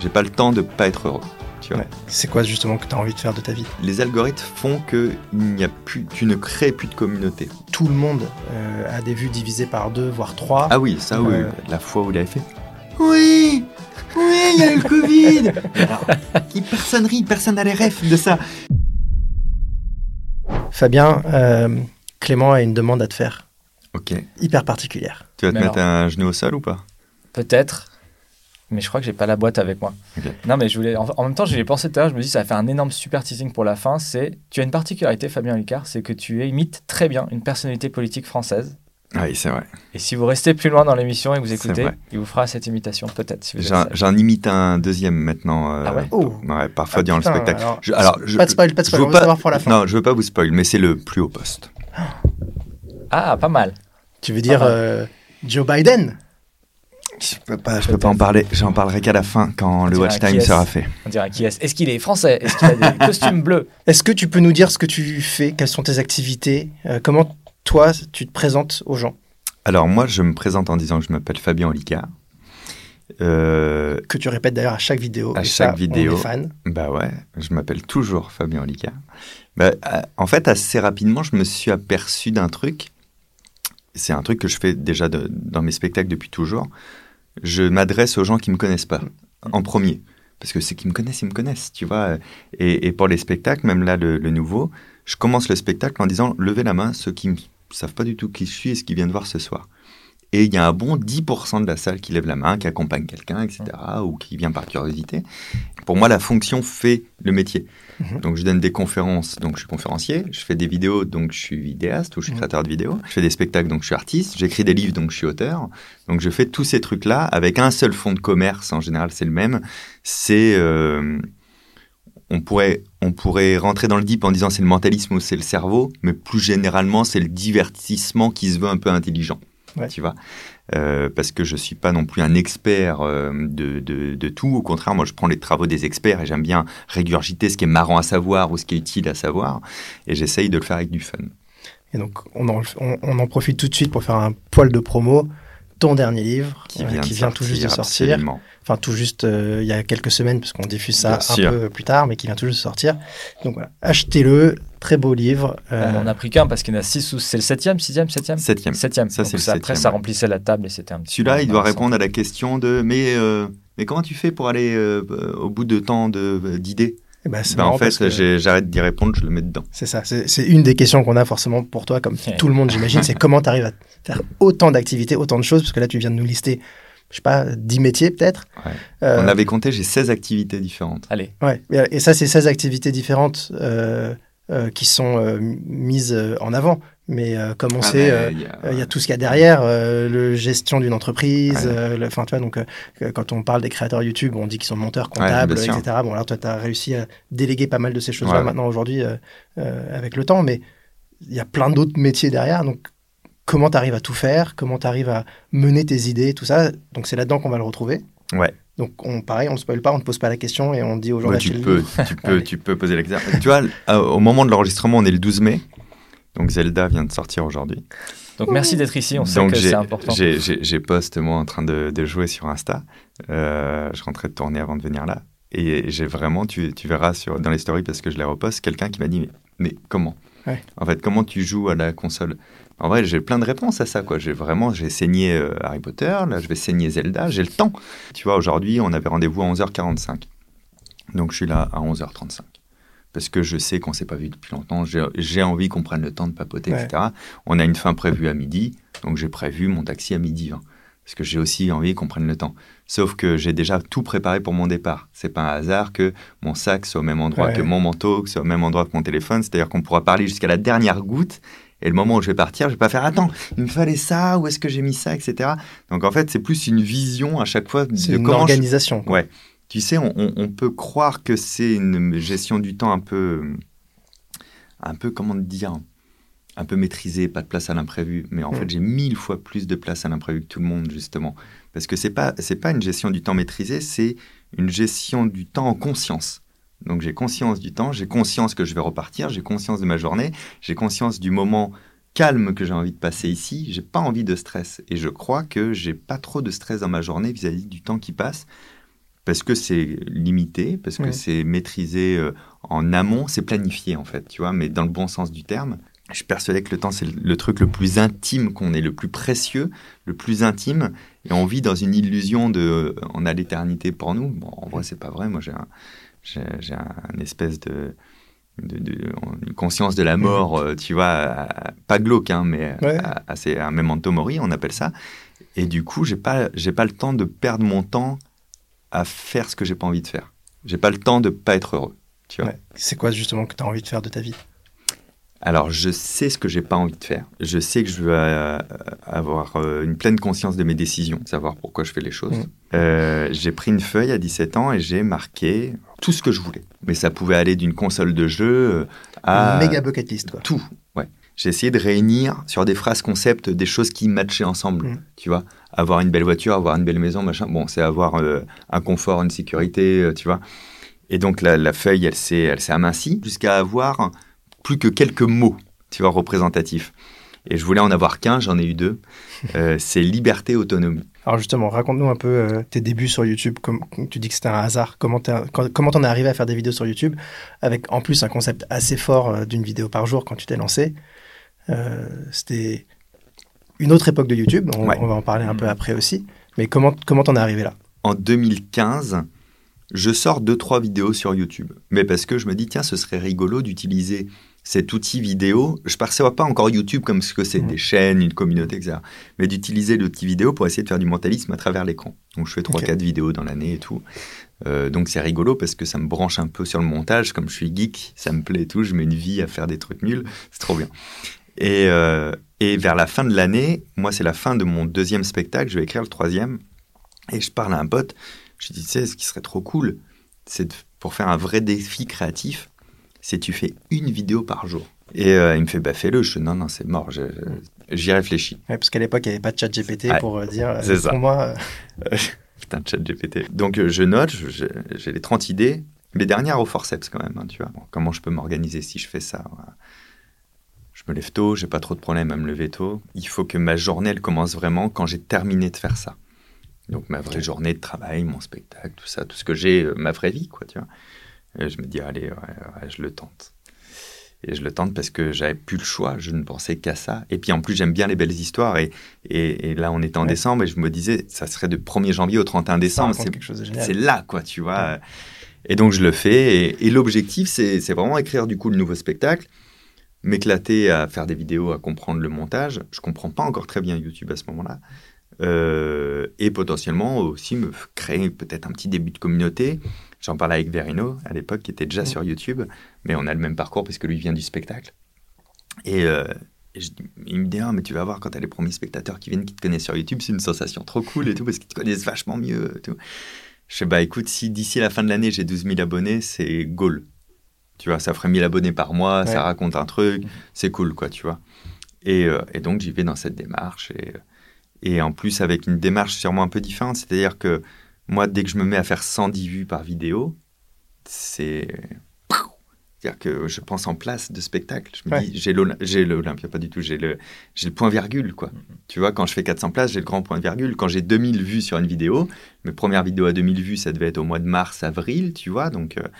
J'ai pas le temps de pas être heureux. Tu vois. Ouais. C'est quoi justement que tu as envie de faire de ta vie? Les algorithmes font que il n'y a plus, tu ne crées plus de communauté. Tout le monde euh, a des vues divisées par deux, voire trois. Ah oui, ça oui. Euh. La fois où il avait fait. Oui, oui, il y a eu le Covid. Alors, qui personne rit, personne n'a les refs de ça. Fabien, euh, Clément a une demande à te faire, Ok. hyper particulière. Tu vas te Mais mettre un genou au sol ou pas? Peut-être. Mais je crois que j'ai pas la boîte avec moi. Non, mais je voulais. En, en même temps, j'y ai pensé tout à l'heure. Je me dis, ça va faire un énorme super teasing pour la fin. C'est, tu as une particularité, Fabien Licard, c'est que tu imites très bien une personnalité politique française. Oui, c'est vrai. Et si vous restez plus loin dans l'émission et que vous écoutez, il vous fera cette imitation, peut-être. Si J'en imite un deuxième maintenant. euh, Ah ouais Oh. ouais, parfois Ah, durant putain, le spectacle. alors, Je- alors, je- pas de spoil, pas de je spoil, veux on va savoir pour la fin. Non, je veux pas vous spoil, mais c'est le plus haut poste. Ah, pas mal. Tu veux dire Ah, euh, Joe Biden? Je peux pas, je peux pas en parler. J'en parlerai qu'à la fin quand le watch time sera fait. On dirait qui est. Est-ce qu'il est français? Est-ce qu'il a des costumes bleus? Est-ce que tu peux nous dire ce que tu fais? Quelles sont tes activités? Euh, Comment toi, tu te présentes aux gens? Alors moi, je me présente en disant que je m'appelle Fabien Olicard. Euh, Que tu répètes d'ailleurs à chaque vidéo. À et chaque ça, vidéo. On est fan. Bah ouais, je m'appelle toujours Fabien Olicard. Bah, euh, en fait, assez rapidement, je me suis aperçu d'un truc. C'est un truc que je fais déjà de- dans mes spectacles depuis toujours. Je m'adresse aux gens qui me connaissent pas en premier. Parce que ceux qui me connaissent, ils me connaissent, tu vois. Et, et pour les spectacles, même là, le, le nouveau, je commence le spectacle en disant levez la main ceux qui ne savent pas du tout qui je suis et ce qu'ils viennent voir ce soir. Et il y a un bon 10% de la salle qui lève la main, qui accompagne quelqu'un, etc., ou qui vient par curiosité. Pour moi, la fonction fait le métier. Mhm. Donc, je donne des conférences, donc je suis conférencier. Je fais des vidéos, donc je suis vidéaste ou je suis Mhm. créateur de vidéos. Je fais des spectacles, donc je suis artiste. J'écris des livres, donc je suis auteur. Donc, je fais tous ces trucs-là avec un seul fonds de commerce. En général, c'est le même. C'est. euh, on pourrait, on pourrait rentrer dans le deep en disant c'est le mentalisme ou c'est le cerveau, mais plus généralement, c'est le divertissement qui se veut un peu intelligent. Ouais. Tu vois Euh, Parce que je suis pas non plus un expert euh, de, de, de tout. Au contraire, moi, je prends les travaux des experts et j'aime bien régurgiter ce qui est marrant à savoir ou ce qui est utile à savoir. Et j'essaye de le faire avec du fun. Et donc, on en, on- on en profite tout de suite pour faire un poil de promo. Ton dernier livre, Qui euh, vient, de qui vient tout juste de sortir, absolument. Enfin, tout juste euh, il y a quelques semaines, parce qu'on diffuse ça Bien un sûr. peu plus tard, mais qui vient tout juste de sortir. Donc voilà, achetez-le. Très beau livre. euh, On en a pris qu'un parce qu'il y en a six ou. C'est le septième, sixième, septième? Septième. Septième. Ça, c'est le Après, ça remplissait la table et c'était un petit Celui-là, il doit répondre à la question de mais, euh, mais comment tu fais pour aller au bout de tant de- d'idées? Eh ben, ben, En fait, que j'arrête d'y répondre, je le mets dedans. C'est ça. C'est une des questions qu'on a forcément pour toi, comme Ouais. tout le monde, j'imagine. c'est comment tu arrives à faire autant d'activités, autant de choses, parce que là, tu viens de nous lister, je sais pas, 10 métiers peut-être. Ouais. Euh, On avait compté, j'ai 16 activités différentes. Allez. Ouais, et ça, c'est 16 activités différentes euh, euh, qui sont euh, mises en avant. Mais euh, comme on Ah, sait, mais euh, il y a- tout ce qu'il y a derrière, euh, le gestion d'une entreprise, Ouais. euh, enfin, tu vois, donc, euh, quand on parle des créateurs YouTube, on dit qu'ils sont monteurs comptables, etc. Bon, alors toi, tu as réussi à déléguer pas mal de ces choses-là Ouais. maintenant, aujourd'hui, avec le temps, mais il y a plein d'autres métiers derrière, donc comment tu arrives à tout faire, comment tu arrives à mener tes idées, tout ça, donc c'est là-dedans qu'on va le retrouver. Ouais. Donc, on, pareil, on ne spoil pas, on ne pose pas la question et on dit aux gens Ouais, tu, peux, tu, peux, tu peux poser la question. tu vois, au moment de l'enregistrement, on est le 12 mai. Donc Zelda vient de sortir aujourd'hui. Donc merci d'être ici. On sait Donc que c'est important. j'ai- j'ai j'ai post moi en train de, de jouer sur Insta. Euh, je rentrais de tourner avant de venir là. Et j'ai vraiment, tu, tu verras sur, dans les stories parce que je les reposte, quelqu'un qui m'a dit mais, mais comment? Ouais. En fait, comment tu joues à la console? En vrai, j'ai plein de réponses à ça. quoi. J'ai vraiment, j'ai saigné euh, Harry Potter, là je vais saigner Zelda, j'ai le temps. Tu vois, aujourd'hui, on avait rendez-vous à 11h45. Donc je suis là à 11h35. Parce que je sais qu'on s'est pas vu depuis longtemps, j'ai envie qu'on prenne le temps de papoter, Ouais. etc. On a une fin prévue à midi, donc j'ai prévu mon taxi à midi 20. Parce que j'ai aussi envie qu'on prenne le temps. Sauf que j'ai déjà tout préparé pour mon départ. C'est pas un hasard que mon sac soit au même endroit Ouais. que mon manteau, que soit au même endroit que mon téléphone. C'est-à-dire qu'on pourra parler jusqu'à la dernière goutte. Et le moment où je vais partir, je vais pas faire attends, il me fallait ça, où est-ce que j'ai mis ça, etc. Donc en fait, c'est plus une vision à chaque fois C'est de une comment organisation. Ouais. Tu sais, on, peut croire que c'est une gestion du temps un peu, un peu comment dire, un peu maîtrisée, pas de place à l'imprévu. Mais en Mm. fait, j'ai mille fois plus de place à l'imprévu que tout le monde justement, parce que c'est pas, c'est pas une gestion du temps maîtrisée, c'est une gestion du temps en conscience. Donc j'ai conscience du temps, j'ai conscience que je vais repartir, j'ai conscience de ma journée, j'ai conscience du moment calme que j'ai envie de passer ici, j'ai pas envie de stress et je crois que j'ai pas trop de stress dans ma journée vis-à-vis du temps qui passe parce que c'est limité, parce que Ouais. c'est maîtrisé euh, en amont, c'est planifié en fait, tu vois, mais dans le bon sens du terme. Je suis persuadé que le temps, c'est le, truc le plus intime qu'on ait, le plus précieux, le plus intime. Et on vit dans une illusion de euh, on a l'éternité pour nous. Bon, en vrai, c'est pas vrai. Moi, j'ai un, j'ai, un espèce de, de, de- une conscience de la mort, euh, tu vois, pas glauque, hein, mais Ouais. c'est un memento mori, on appelle ça. Et du coup, j'ai pas, j'ai pas le temps de perdre mon temps à faire ce que j'ai pas envie de faire. J'ai pas le temps de pas être heureux. Tu vois. Ouais. C'est quoi justement que tu as envie de faire de ta vie? Alors, je sais ce que j'ai pas envie de faire. Je sais que je veux euh, avoir euh, une pleine conscience de mes décisions, savoir pourquoi je fais les choses. Mhm. Euh, j'ai pris une feuille à 17 ans et j'ai marqué tout ce que je voulais. Mais ça pouvait aller d'une console de jeu à Méga bucket list, quoi. tout. Ouais. J'ai essayé de réunir sur des phrases concepts des choses qui matchaient ensemble. Mhm. Tu vois, avoir une belle voiture, avoir une belle maison, machin. Bon, c'est avoir euh, un confort, une sécurité, euh, tu vois. Et donc la, la feuille, elle s'est, elle s'est amincie jusqu'à avoir plus que quelques mots, tu vois, représentatifs. Et je voulais en avoir qu'un, j'en ai eu deux. Euh, c'est liberté, autonomie. Alors justement, raconte-nous un peu euh, tes débuts sur YouTube. Comme tu dis que c'était un hasard. Comment t'en es arrivé à faire des vidéos sur YouTube avec en plus un concept assez fort euh, d'une vidéo par jour quand tu t'es lancé? C'était une autre époque de YouTube. On, Ouais. on va en parler un peu après aussi. Mais comment comment t'en es arrivé là? En 2015, je sors deux, trois vidéos sur YouTube. Mais parce que je me dis, tiens, ce serait rigolo d'utiliser cet outil vidéo. Je ne perçois pas encore YouTube comme ce que c'est, des chaînes, une communauté, etc. Mais d'utiliser l'outil vidéo pour essayer de faire du mentalisme à travers l'écran. Donc je fais trois, Ok. quatre vidéos dans l'année et tout. Euh, donc c'est rigolo parce que ça me branche un peu sur le montage. Comme je suis geek, ça me plaît et tout. Je mets une vie à faire des trucs nuls. C'est trop bien. Et, euh, et vers la fin de l'année, moi c'est la fin de mon deuxième spectacle, je vais écrire le troisième. Et je parle à un pote, je lui dis, tu sais, ce qui serait trop cool, c'est pour faire un vrai défi créatif, c'est tu fais une vidéo par jour. Et euh, il me fait, bah fais-le. Je dis, non, non, c'est mort, j'y réfléchis. Ouais, Parce qu'à l'époque, il n'y avait pas de chat GPT Ouais. pour euh, dire euh, C'est ça. pour moi. Putain, chat GPT. Donc je note, j'ai les 30 idées, les dernières au forceps quand même, hein, tu vois. Bon, comment je peux m'organiser si je fais ça voilà. Je me lève tôt, j'ai pas trop de problème à me lever tôt. Il faut que ma journée, elle commence vraiment quand j'ai terminé de faire ça. Donc ma vraie journée de travail, mon spectacle, tout ça, tout ce que j'ai, euh, ma vraie vie, quoi, tu vois. Et je me dis, allez, ouais, ouais, je le tente. Et je le tente parce que j'avais plus le choix, je ne pensais qu'à ça. Et puis en plus, j'aime bien les belles histoires. Et, et, et là, on était en Ouais. décembre et je me disais, ça serait de 1er janvier au 31 ça décembre. C'est là, quoi, tu vois. Et donc, je le fais. Et, et l'objectif, c'est vraiment écrire du coup le nouveau spectacle, m'éclater à faire des vidéos, à comprendre le montage. Je comprends pas encore très bien YouTube à ce moment-là. Euh, et potentiellement aussi me créer peut-être un petit début de communauté. J'en parlais avec Verino à l'époque, qui était déjà sur YouTube, mais on a le même parcours parce que lui vient du spectacle. Et, euh, et je il me dit ah, mais tu vas voir quand tu as les premiers spectateurs qui viennent, qui te connaissent sur YouTube, c'est une sensation trop cool et tout, parce qu'ils te connaissent vachement mieux. et Tout. Je sais, bah écoute, si d'ici la fin de l'année j'ai 12 000 abonnés, c'est goal. Tu vois, ça ferait 1000 abonnés par mois, Ouais. ça raconte un truc, Mhm. c'est cool, quoi, tu vois. Et, euh, et donc j'y vais dans cette démarche. Et, et en plus, avec une démarche sûrement un peu différente, c'est-à-dire que moi, dès que je me mets à faire 110 vues par vidéo, c'est. C'est-à-dire que je pense en place de spectacle. Je me Ouais. dis, j'ai l'Oly- j'ai l'Olympia, pas du tout, j'ai le, le point virgule, quoi. Tu vois, quand je fais 400 places, j'ai le grand point virgule. Quand j'ai 2000 vues sur une vidéo, mes premières vidéos à 2000 vues, ça devait être au mois de mars, avril, tu vois, donc... euh, donc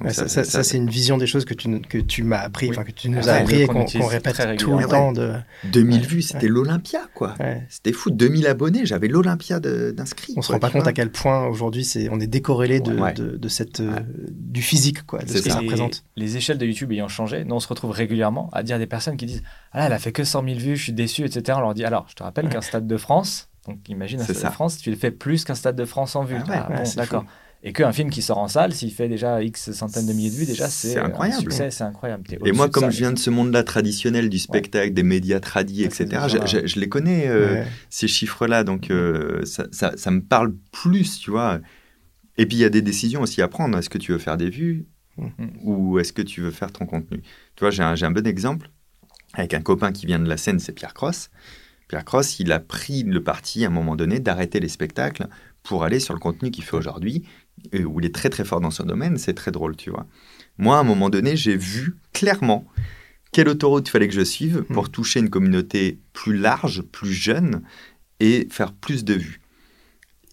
Ouais, ça, ça- ça, c'est une vision des choses que tu, que tu m'as appris, Oui. que tu nous as appris et qu'on qu'on répète tout le temps. De... 2000 Ouais. vues, c'était l'Olympia, quoi. Ouais. C'était fou, 2000 abonnés, j'avais l'Olympia d'inscrits. On se quoi, rend pas compte vois. à quel point aujourd'hui c'est on est décorrélé de, Ouais. de, de cette euh, du physique quoi, de ce que ça. représente. Les échelles de YouTube ayant changé, nous on se retrouve régulièrement à dire à des personnes qui disent Ah là, elle a fait que 100 000 vues, je suis déçu, etc. On leur dit Alors, je te rappelle qu'un stade de France, donc imagine un stade de France, tu le fais plus qu'un stade de France en vues. Ah Ah bon, d'accord. Et qu'un film qui sort en salle, s'il fait déjà X centaines de milliers de vues, déjà c'est C'est un incroyable. succès, c'est incroyable. Et moi, comme ça, je viens de ce monde-là traditionnel du spectacle, des médias tradis, Ouais, etc., je, déjà- je- je les connais, euh, Ouais. ces chiffres-là, donc euh, ça, ça- ça me parle plus, tu vois. Et puis, il y a des décisions aussi à prendre. Est-ce que tu veux faire des vues Mhm. ou est-ce que tu veux faire ton contenu? Tu vois, j'ai un, j'ai un bon exemple avec un copain qui vient de la scène, c'est Pierre Cross. Pierre Cross, il a pris le parti à un moment donné d'arrêter les spectacles pour aller sur le contenu qu'il fait aujourd'hui, et où il est très très fort dans son domaine, c'est très drôle, tu vois. Moi, à un moment donné, j'ai vu clairement quelle autoroute il fallait que je suive pour toucher une communauté plus large, plus jeune, et faire plus de vues.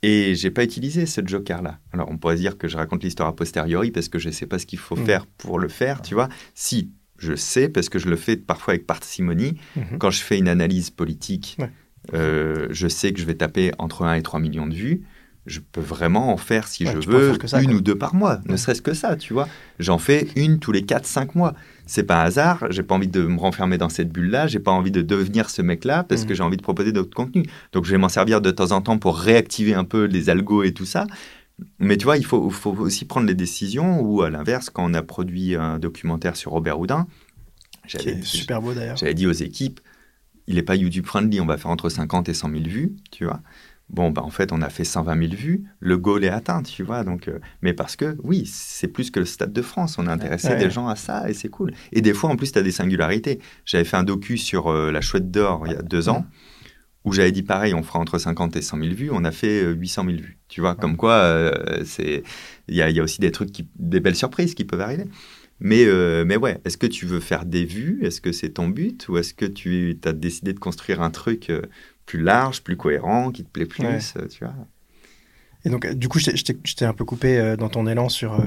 Et j'ai pas utilisé ce joker-là. Alors, on pourrait dire que je raconte l'histoire a posteriori parce que je sais pas ce qu'il faut Mm. faire pour le faire, tu vois. Si, je sais parce que je le fais parfois avec parcimonie. Mhm. Quand je fais une analyse politique, Ouais. euh, je sais que je vais taper entre 1 et 3 millions de vues. Je peux vraiment en faire, si Ouais, je veux, ça, une quoi. ou deux par mois, ne serait-ce que ça, tu vois. J'en fais une tous les 4-5 mois. C'est pas un hasard, j'ai pas envie de me renfermer dans cette bulle-là, j'ai pas envie de devenir ce mec-là parce Mhm. que j'ai envie de proposer d'autres contenus. Donc je vais m'en servir de temps en temps pour réactiver un peu les algos et tout ça. Mais tu vois, il faut, faut aussi prendre les décisions ou à l'inverse, quand on a produit un documentaire sur Robert Houdin, j'avais est super beau d'ailleurs. j'avais dit aux équipes, il n'est pas YouTube friendly, on va faire entre 50 et 100 000 vues, tu vois. Bon, bah, en fait, on a fait 120 000 vues, le goal est atteint, tu vois. Donc, euh, mais parce que, oui, c'est plus que le Stade de France, on a intéressé Ouais. des gens à ça et c'est cool. Et des fois, en plus, tu as des singularités. J'avais fait un docu sur euh, la chouette d'or il y a deux ans, où j'avais dit pareil, on fera entre 50 et 100 000 vues, on a fait euh, 800 000 vues, tu vois. Comme quoi, euh, c'est il y a, il y a aussi des trucs, qui, des belles surprises qui peuvent arriver. Mais, euh, mais ouais, est-ce que tu veux faire des vues? Est-ce que c'est ton but? Ou est-ce que tu as décidé de construire un truc euh, plus large, plus cohérent, qui te plaît plus Ouais. euh, tu vois Et donc, euh, du coup, je t'ai- un peu coupé euh, dans ton élan sur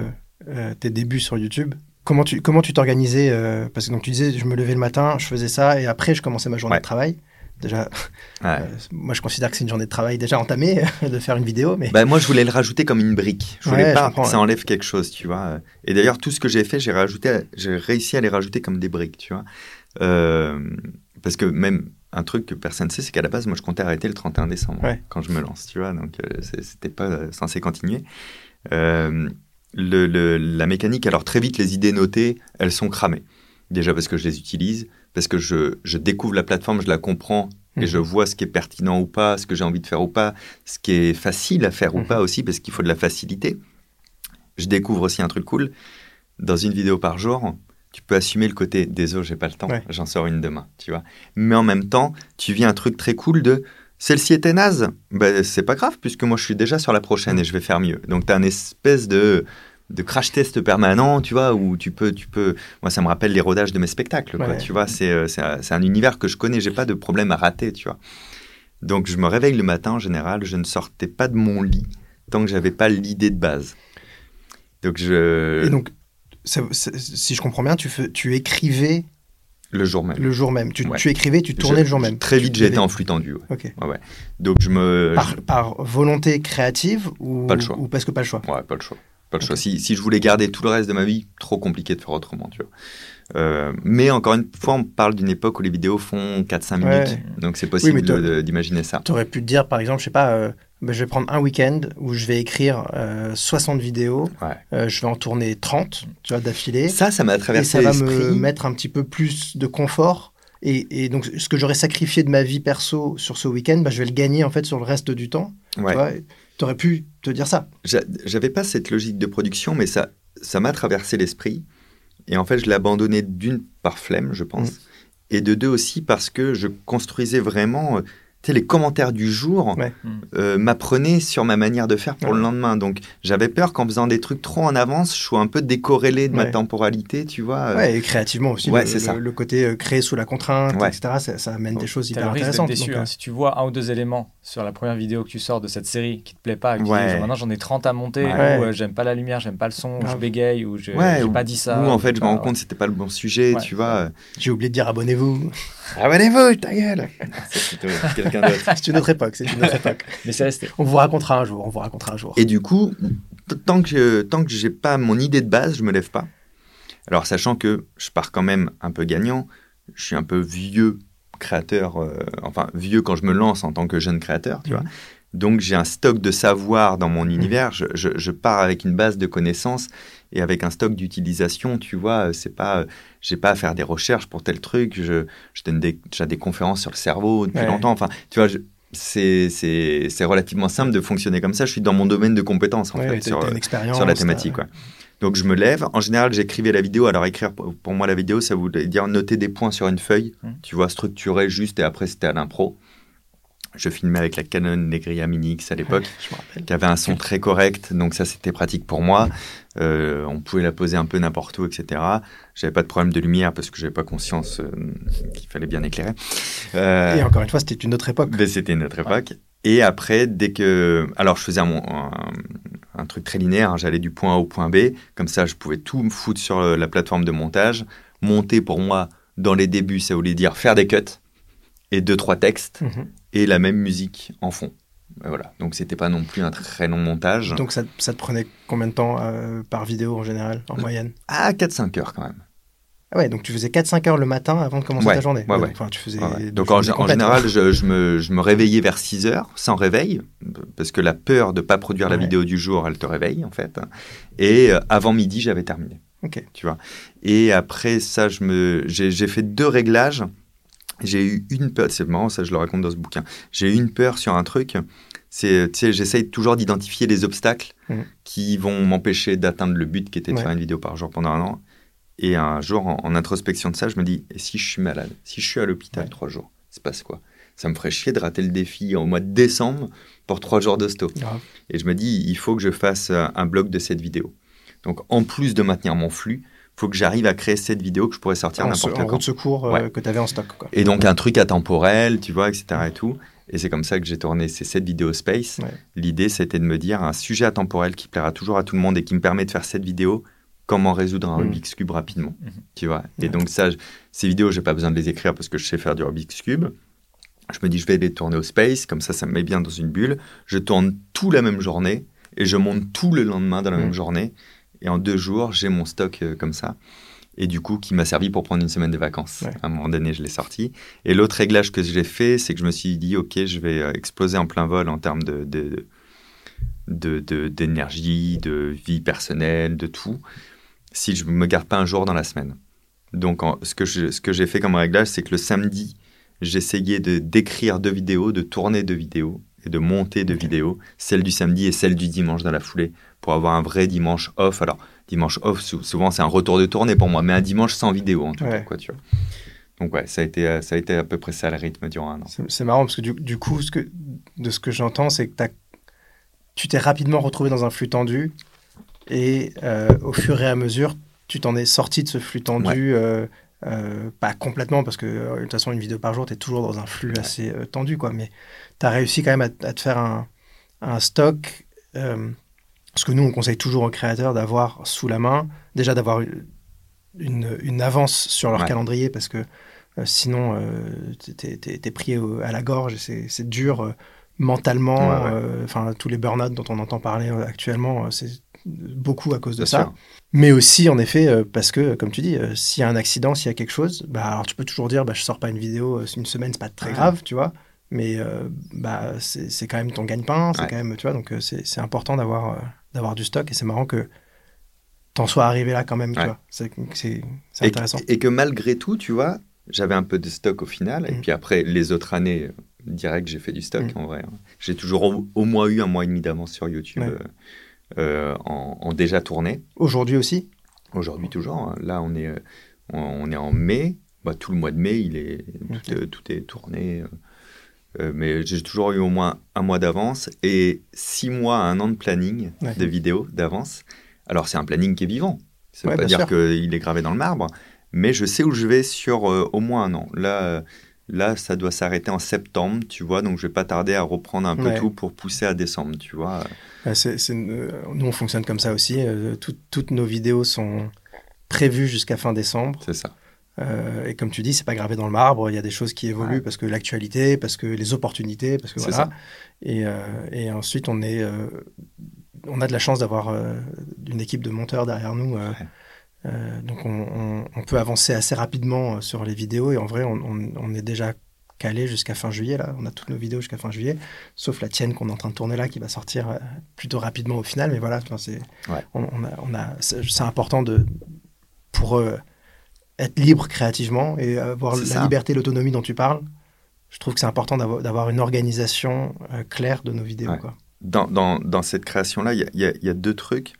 euh, tes débuts sur YouTube. Comment tu comment tu t'organisais euh, Parce que donc tu disais, je me levais le matin, je faisais ça, et après, je commençais ma journée Ouais. de travail. Déjà, Ouais. euh, moi, je considère que c'est une journée de travail déjà entamée de faire une vidéo, mais Bah, moi, je voulais le rajouter comme une brique. Je voulais Ouais, pas que ça enlève quelque chose, tu vois. Et d'ailleurs, tout ce que j'ai fait, j'ai rajouté, j'ai réussi à les rajouter comme des briques, tu vois. Euh, parce que même un truc que personne ne sait, c'est qu'à la base, moi, je comptais arrêter le 31 décembre Ouais. quand je me lance, tu vois. Donc, euh, c'était pas euh, censé continuer. Euh, le, le- la mécanique, alors très vite, les idées notées, elles sont cramées. Déjà parce que je les utilise, parce que je, je découvre la plateforme, je la comprends et Mhm. je vois ce qui est pertinent ou pas, ce que j'ai envie de faire ou pas, ce qui est facile à faire ou Mhm. pas aussi, parce qu'il faut de la facilité. Je découvre aussi un truc cool. Dans une vidéo par jour, tu peux assumer le côté désolé, j'ai pas le temps, Ouais. j'en sors une demain, tu vois. Mais en même temps, tu vis un truc très cool de celle-ci était naze, ben, c'est pas grave, puisque moi je suis déjà sur la prochaine et je vais faire mieux. Donc tu as une espèce de, de crash test permanent, tu vois, où tu peux, tu peux. Moi, ça me rappelle les rodages de mes spectacles, quoi, Ouais. tu vois. C'est euh, c'est un, c'est un univers que je connais, j'ai pas de problème à rater, tu vois. Donc je me réveille le matin en général, je ne sortais pas de mon lit tant que j'avais pas l'idée de base. Donc je. et donc, ça- ça- si je comprends bien, tu, fais- tu écrivais le jour même. le jour même. Tu, Ouais. tu écrivais, tu tournais Je- le jour même. Très vite, Tu j'ai été devais- en flux tendu. ouais. Ok. Donc je me. Par, par volonté créative ou, Pas le choix. ou parce que pas le choix Ouais, pas le choix. Pas le choix. Si, si je voulais garder tout le reste de ma vie, trop compliqué de faire autrement, tu vois. Euh, mais encore une fois, on parle d'une époque où les vidéos font 4-5 minutes. Ouais. Donc c'est possible Oui, d'imaginer ça. Tu aurais pu te dire, par exemple, je sais pas, euh, ben, je vais prendre un week-end où je vais écrire euh, 60 vidéos, Ouais. euh, je vais en tourner 30, tu vois, d'affilée. Ça, ça m'a Et traversé ça va me l'esprit. mettre un petit peu plus de confort. Et, et donc, ce que j'aurais sacrifié de ma vie perso sur ce week-end, bah, je vais le gagner en fait sur le reste du temps. Ouais. Tu aurais pu te dire ça. J'a- J'avais pas cette logique de production, mais ça ça m'a traversé l'esprit. Et en fait, je l'ai abandonné d'une par flemme, je pense, Mm. et de deux aussi parce que je construisais vraiment. Tu sais, les commentaires du jour Ouais. Euh, m'apprenaient sur ma manière de faire pour Ouais. le lendemain. Donc, j'avais peur qu'en faisant des trucs trop en avance, je sois un peu décorrélé de ma temporalité, tu vois. euh, Ouais, et créativement aussi. ouais, le, ça. le côté euh, créé sous la contrainte, Ouais. etc., ça, ça amène des choses hyper intéressantes. déçu. donc, hein. euh, Si tu vois un ou deux éléments sur la première vidéo que tu sors de cette série qui te plaît pas, et que tu dis, maintenant j'en ai 30 à monter, Ouais. ou euh, j'aime pas la lumière, j'aime pas le son, ou je bégaye, ou je- j'ai pas dit ça. Ou en fait, je me rends compte que c'était pas le bon sujet, Ouais, tu vois. J'ai oublié de dire abonnez-vous. Abonnez-vous, ta gueule C'est plutôt quelqu'un d'autre. c'est une autre époque, c'est une autre époque. Mais c'est resté. On vous racontera un jour, on vous racontera un jour. Et du coup, tant que tant que j'ai pas mon idée de base, je me lève pas. Alors sachant que je pars quand même un peu gagnant, je suis un peu vieux créateur, euh, enfin vieux quand je me lance en tant que jeune créateur, tu vois. Donc j'ai un stock de savoir dans mon univers. Je, je- je pars avec une base de connaissances et avec un stock d'utilisation. Tu vois, c'est pas, euh, j'ai pas à faire des recherches pour tel truc. Je, je donne des, déjà des conférences sur le cerveau depuis Ouais. longtemps. Enfin, tu vois, c'est c'est c'est relativement simple de fonctionner comme ça. Je suis dans mon domaine de compétences en Ouais, fait sur, expérience. sur la thématique. Donc je me lève. En général, j'écrivais la vidéo. Alors écrire pour moi la vidéo, ça voulait dire noter des points sur une feuille. Mhm. Tu vois, structurer juste et après c'était à l'impro. Je filmais avec la Canon Negria Mini X à l'époque, qui avait un son très correct, donc ça c'était pratique pour moi. Euh, on pouvait la poser un peu n'importe où, etc. J'avais pas de problème de lumière parce que j'avais pas conscience euh, qu'il fallait bien éclairer. Euh, Et encore une fois, c'était une autre époque. mais c'était notre époque. Et après, dès que. Alors, je faisais un, un, truc très linéaire. hein. J'allais du point A au point B. Comme ça, je pouvais tout me foutre sur la plateforme de montage. Monter, pour moi, dans les débuts, ça voulait dire faire des cuts et deux, trois textes Mhm. Et la même musique en fond. Et voilà. Donc, c'était pas non plus un très long montage. Donc ça, ça te prenait combien de temps euh, par vidéo en général, en Euh, moyenne? À 4-5 heures quand même. Ah ouais, donc tu faisais 4-5 heures le matin avant de commencer Ouais, ta journée. ouais, ouais. Enfin, tu faisais. Tu Donc en, faisais en général, je, je me, je me réveillais vers 6 heures sans réveil, parce que la peur de ne pas produire la vidéo du jour, elle te réveille en fait. Et euh, avant midi, j'avais terminé. Ok. Tu vois. Et après ça, j'ai fait deux réglages. J'ai eu une peur, c'est marrant, ça je le raconte dans ce bouquin. J'ai eu une peur sur un truc. C'est, tu sais, j'essaye toujours d'identifier les obstacles Mhm. qui vont m'empêcher d'atteindre le but qui était de Ouais. faire une vidéo par jour pendant un an. Et un jour, en, en introspection de ça, je me dis, et si je suis malade? Si je suis à l'hôpital Ouais. trois jours, se passe quoi? Ça me ferait chier de rater le défi au mois de décembre pour trois jours d'hosto. Grave. Et je me dis, il faut que je fasse euh, un blog de cette vidéo. Donc, en plus de maintenir mon flux, faut que j'arrive à créer cette vidéo que je pourrais sortir En, n'importe en quand. de secours euh, Ouais. que tu avais en stock. Quoi. Et donc, un truc atemporel, tu vois, etc. et tout. Et c'est comme ça que j'ai tourné ces sept vidéos Space. Ouais. L'idée, c'était de me dire un sujet atemporel qui plaira toujours à tout le monde et qui me permet de faire cette vidéo, comment résoudre un Mhm. Rubik's Cube rapidement. Mhm. Tu vois Et Ouais. donc, ça, je- ces vidéos, j'ai pas besoin de les écrire parce que je sais faire du Rubik's Cube. Je me dis, je vais les tourner au Space, comme ça, ça me met bien dans une bulle. Je tourne tout la même journée et je monte tout le lendemain dans la Mhm. même journée. Et en deux jours, j'ai mon stock euh, comme ça. Et du coup, qui m'a servi pour prendre une semaine de vacances. Ouais. À un moment donné, je l'ai sorti. Et l'autre réglage que j'ai fait, c'est que je me suis dit, OK, je vais euh, exploser en plein vol en termes de, de, de- de- d'énergie, de, vie personnelle, de tout, si je ne me garde pas un jour dans la semaine. Donc, en- ce que j'ai fait comme réglage, c'est que le samedi, j'essayais de d'écrire deux vidéos, de tourner deux vidéos et de monter deux Ok. vidéos, celle du samedi et celle du dimanche dans la foulée, pour avoir un vrai dimanche off. Alors, dimanche off, sou- souvent c'est un retour de tournée pour moi, mais un dimanche sans vidéo en tout Ouais. cas, quoi, tu vois. Donc ouais, ça a été, ça a été à peu près ça le rythme durant un an. C'est marrant parce que du, du coup, ce que, de ce que j'entends, c'est que tu t'es rapidement retrouvé dans un flux tendu et euh, au fur et à mesure, tu t'en es sorti de ce flux tendu. euh, euh, pas complètement parce que euh, de toute façon, une vidéo par jour, tu es toujours dans un flux assez euh, tendu, quoi. Mais tu as réussi quand même à, à te faire un, un stock. euh, ce que nous, on conseille toujours aux créateurs d'avoir sous la main, déjà d'avoir une, une avance sur leur Ouais. calendrier parce que sinon, t'es- t'es t'es pris au- à la gorge et c'est dur mentalement. Ouais, ouais. Enfin, tous les burn-out dont on entend parler actuellement, c'est beaucoup à cause de Bien ça. sûr. Mais aussi, en effet, euh, parce que, comme tu dis, euh, s'il y a un accident, s'il y a quelque chose, bah, alors tu peux toujours dire, bah, je sors pas une vidéo euh, une semaine, c'est pas très Ouais. grave, tu vois. Mais euh, bah, c'est c'est quand même ton gagne-pain, c'est Ouais. quand même, tu vois, donc c'est important d'avoir d'avoir du stock et c'est marrant que t'en sois arrivé là quand même, tu vois. C'est Et, intéressant. et que malgré tout, tu vois, j'avais un peu de stock au final. Et Mm. puis après, les autres années, direct, j'ai fait du stock Mm. en vrai. hein. J'ai toujours au, au moins eu un mois et demi d'avance sur YouTube euh, en, en déjà tourné. Aujourd'hui aussi? Aujourd'hui toujours. hein. Là, on est, euh, on, est en mai. Bah, tout le mois de mai, il est, tout, euh, tout est tourné. euh, euh, mais j'ai toujours eu au moins un mois d'avance et six mois à un an de planning Ouais. de vidéos d'avance. Alors, c'est un planning qui est vivant. Ça ne veut Ouais, pas dire qu'il est gravé dans le marbre, mais je sais où je vais sur euh, au moins un an. Là, euh, là ça doit s'arrêter en septembre, tu vois, donc je vais pas tarder à reprendre un peu Ouais. tout pour pousser à décembre, tu vois. Une- euh, nous, on fonctionne comme ça aussi. euh, tout- toutes nos vidéos sont prévues jusqu'à fin décembre. C'est ça. Euh, et comme tu dis, c'est pas gravé dans le marbre. Il y a des choses qui évoluent Ouais. parce que l'actualité, parce que les opportunités, parce que voilà. ça. Et, euh, et ensuite, on est, euh, on a de la chance d'avoir une équipe de monteurs derrière nous. Ouais. Euh, donc, on, on- on peut avancer assez rapidement euh, sur les vidéos. Et en vrai, on, est déjà calé jusqu'à fin juillet. Là, on a toutes nos vidéos jusqu'à fin juillet, sauf la tienne qu'on est en train de tourner là, qui va sortir euh, plutôt rapidement au final. Mais voilà, c'est, Ouais. on, a, c'est important de pour euh, être libre créativement et avoir la ça. liberté, l'autonomie dont tu parles. Je trouve que c'est important d'avoir une organisation euh, claire de nos vidéos. Ouais. Quoi. Dans, dans, dans cette il y y, a- il y a deux trucs.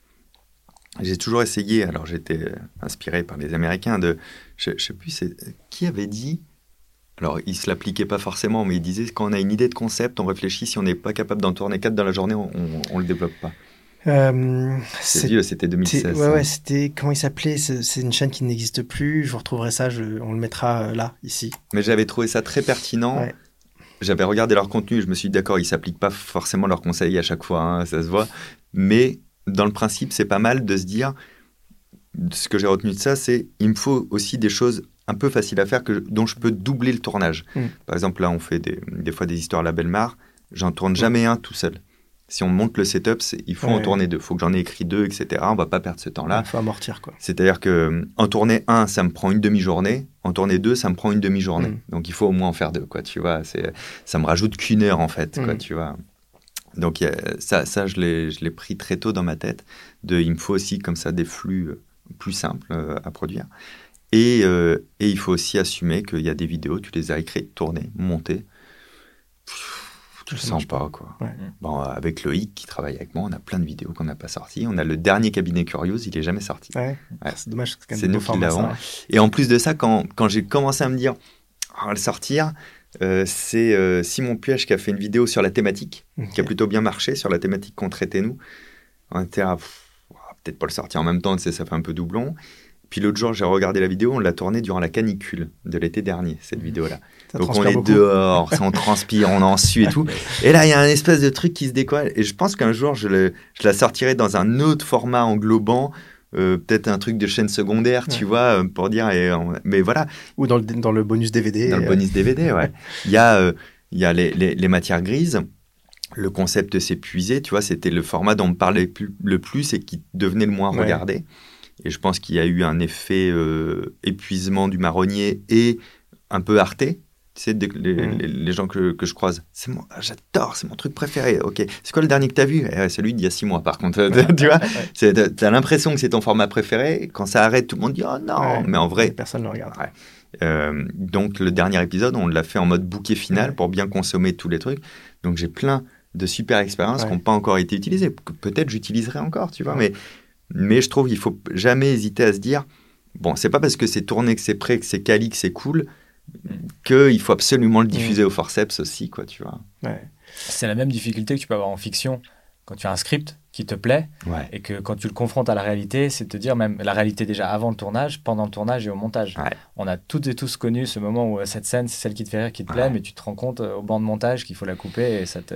J'ai toujours essayé, alors j'étais euh, inspiré par les Américains, de. Je, je sais plus, qui avait dit. Alors, il se l'appliquait pas forcément, mais il disait quand on a une idée de concept, on réfléchit, si on n'est pas capable d'en tourner quatre dans la journée, on, on le développe pas. Euh, C'est vieux, c'était 2016. c'est- ouais, ouais, c'était comment il s'appelait C'est une chaîne qui n'existe plus. Je vous retrouverai ça. je- on le mettra euh, là, ici. Mais j'avais trouvé ça très pertinent. Ouais. j'avais regardé leur contenu, je me suis dit d'accord, ils s'appliquent pas forcément leurs conseils à chaque fois, hein, ça se voit. Mais dans le principe, c'est pas mal de se dire, ce que j'ai retenu de ça, c'est il me faut aussi des choses un peu faciles à faire que, dont je peux doubler le tournage. Mm. Par exemple, là, on fait des, des fois des histoires à la Belle-Mare. J'en tourne jamais un tout seul. Si on monte le setup, il faut en tourner deux. Il faut que j'en ai écrit deux, etc. On va pas perdre ce temps-là. Il faut amortir, quoi. C'est-à-dire que en tourner un, ça me prend une demi-journée. En tourner deux, ça me prend une demi-journée. Mm. Donc il faut au moins en faire deux, quoi. Tu vois, c'est, ça me rajoute qu'une heure en fait, quoi. Mm. Tu vois. Donc il y a- ça, ça je l'ai, pris très tôt dans ma tête. De, il me faut aussi comme ça des flux euh, plus simples euh, à produire. Et, euh, et il faut aussi assumer qu'il y a des vidéos, tu les as écrites, tournées, montées. Tu le sens pas, quoi. Ouais. Bon, avec Loïc qui travaille avec moi, on a plein de vidéos qu'on n'a pas sorties. On a le dernier cabinet Curious, il est jamais sorti. Ouais. Ouais. C'est dommage. C'est nous qui l'avons. Et en plus de ça, quand, quand j'ai commencé à me dire, on va le sortir, euh, c'est euh, Simon Puech qui a fait une vidéo sur la thématique, qui a plutôt bien marché, sur la thématique qu'on traitait nous. On était à, peut-être pas le sortir en même temps, ça fait un peu doublon. Puis l'autre jour, j'ai regardé la vidéo, on l'a tournée durant la canicule de l'été dernier, cette vidéo-là. Donc on est beaucoup. dehors, on transpire, on en sue et tout. Et là, il y a un espèce de truc qui se décolle. Et je pense qu'un jour, je, le- je la sortirai dans un autre format englobant, euh, peut-être un truc de chaîne secondaire, tu vois, euh, pour dire. Et mais voilà, Ou dans le, dans le bonus DVD. dans le euh, bonus DVD, ouais. Il y a, il y a les, les- les matières grises. Le concept puisé, tu vois, c'était le format dont on parlait plus- le plus et qui devenait le moins Ouais. regardé. Et je pense qu'il y a eu un effet euh, épuisement du marronnier et un peu arté. Tu sais, les, les- les gens que, que je croise, c'est mon, ah, j'adore, c'est mon truc préféré. Ok, c'est quoi le dernier que tu as vu? Eh, Celui d'il y a six mois, par contre. tu vois, C'est- t'as t'as l'impression que c'est ton format préféré. Quand ça arrête, tout le monde dit oh non. Ouais. Mais en vrai, Personne ne le regarde. euh, donc le dernier épisode, on l'a fait en mode bouquet final Ouais. pour bien consommer tous les trucs. Donc j'ai plein de super expériences qui n'ont pas encore été utilisées. Que Peut-être j'utiliserai encore, tu vois. Mais, mais je trouve qu'il faut jamais hésiter à se dire, bon, c'est pas parce que c'est tourné, que c'est prêt, que c'est quali, que c'est cool, qu'il faut absolument le diffuser au forceps aussi, quoi, tu vois. Ouais. C'est la même difficulté que tu peux avoir en fiction quand tu as un script qui te plaît Ouais. et que quand tu le confrontes à la réalité, c'est de te dire même la réalité déjà avant le tournage, pendant le tournage et au montage. Ouais. On a toutes et tous connu ce moment où euh, cette scène, c'est celle qui te fait rire, qui te plaît, mais tu te rends compte euh, au banc de montage qu'il faut la couper et ça te.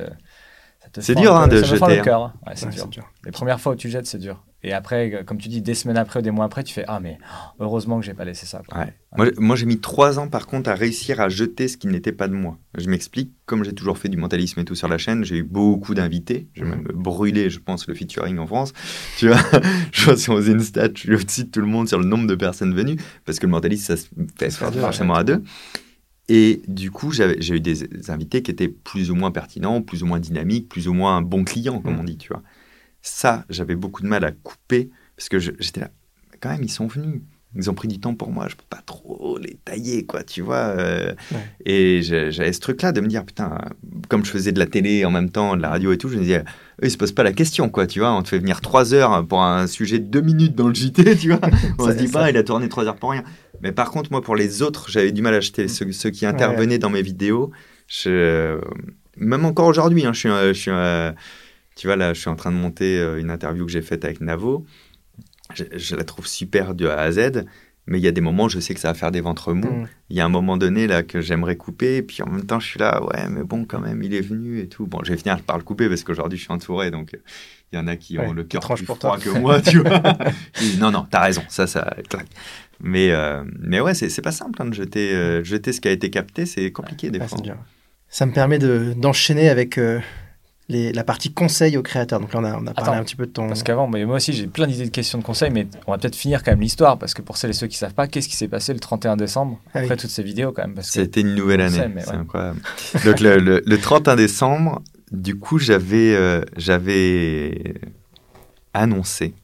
C'est dur, hein, peu- de ça jeter, le hein. cœur. hein. Ouais, c'est Ouais, dur. Les premières fois où tu jettes, c'est dur. Et après, comme tu dis, des semaines après ou des mois après, tu fais Ah, mais oh, heureusement que j'ai pas laissé ça. quoi. Ouais. Moi, moi, j'ai mis trois ans, par contre, à réussir à jeter ce qui n'était pas de moi. Je m'explique. Comme j'ai toujours fait du mentalisme et tout sur la chaîne, j'ai eu beaucoup d'invités. J'ai Mhm. même brûlé, je pense, le featuring en France. Tu vois, je vois si on faisait une stat, je suis au-dessus de tout le monde sur le nombre de personnes venues, parce que le mentalisme, ça se fait forcément à deux. Et du coup, j'ai eu des invités qui étaient plus ou moins pertinents, plus ou moins dynamiques, plus ou moins bons clients, comme Mhm. on dit, tu vois. Ça, j'avais beaucoup de mal à couper, parce que j'étais là, quand même, ils sont venus. Ils ont pris du temps pour moi, je peux pas trop les tailler, quoi, tu vois. euh. Ouais. Et j'avais ce truc-là de me dire, putain, comme je faisais de la télé en même temps, de la radio et tout, je me disais, eux, ils se posent pas la question, quoi, tu vois. On te fait venir trois heures pour un sujet de deux minutes dans le JT, tu vois. On Ça- se dit ça- pas, il a tourné trois heures pour rien. Mais par contre, moi, pour les autres, j'avais du mal à acheter ceux, ceux qui intervenaient dans mes vidéos. Je... Même encore aujourd'hui, hein, je suis, je tu vois, là, je suis en train de monter euh, une interview que j'ai faite avec Navo. Je, je la trouve super de A à Z, mais il y a des moments où je sais que ça va faire des ventres mous. Mm. Il y a un moment donné là que j'aimerais couper, et puis en même temps, je suis là, ouais, mais bon, quand même, il est venu et tout. Bon, je vais finir par le couper parce qu'aujourd'hui, je suis entouré, donc euh, il y en a qui Ouais, ont le cœur plus pour froid toi. que moi, tu vois. Non, non, t'as raison, ça, ça claque. Mais, euh, mais ouais, c'est pas simple hein, de jeter, euh, jeter ce qui a été capté, c'est compliqué des fois. Ça me permet de- d'enchaîner avec euh, les, la partie conseil aux créateurs. Donc là, on a, on a parlé Attends, un petit peu de ton. Parce qu'avant, mais moi aussi, j'ai plein d'idées de questions de conseils, mais on va peut-être finir quand même l'histoire, parce que pour celles et ceux qui savent pas, qu'est-ce qui s'est passé le 31 décembre, Ah oui. après toutes ces vidéos quand même. C'était une nouvelle année, c'est ouais. incroyable. Donc le, le- le 31 décembre, du coup, j'avais euh, j'avais annoncé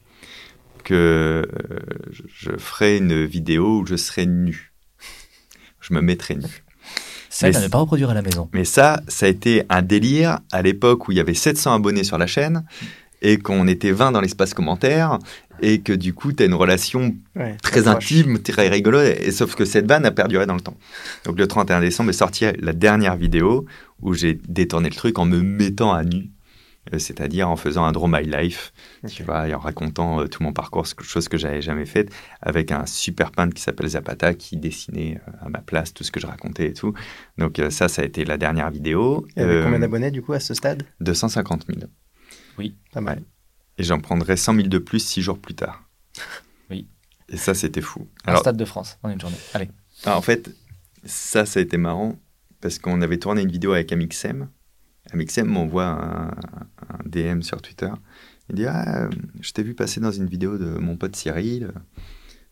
que euh, je, je ferais une vidéo où je serais nu. Je me mettrais nu. Celle mais à ne pas reproduire à la maison. Mais ça, ça a été un délire à l'époque où il y avait 700 abonnés sur la chaîne et qu'on était 20 dans l'espace commentaire et que du coup, tu as une relation Ouais, très proche. intime, très rigolo, et, sauf que cette vanne a perduré dans le temps. Donc le 31 décembre est sortie la dernière vidéo où j'ai détourné le truc en me mettant à nu. Euh, c'est-à-dire en faisant un Draw My Life, tu vois, et en racontant euh, tout mon parcours, chose que j'avais jamais faite, avec un super peintre qui s'appelle Zapata qui dessinait euh, à ma place tout ce que je racontais et tout. Donc euh, ça, ça a été la dernière vidéo. Il y avait Euh, combien d'abonnés du coup à ce stade? 250 000. Pas mal. Et j'en prendrais 100 000 de plus six jours plus tard. Oui. Et ça, c'était fou. Un stade de France en une journée. Allez. ah, en fait, ça, ça a été marrant parce qu'on avait tourné une vidéo avec Amixem. Amixem m'envoie un, un DM sur Twitter. Il dit Ah, euh, je t'ai vu passer dans une vidéo de mon pote Cyril.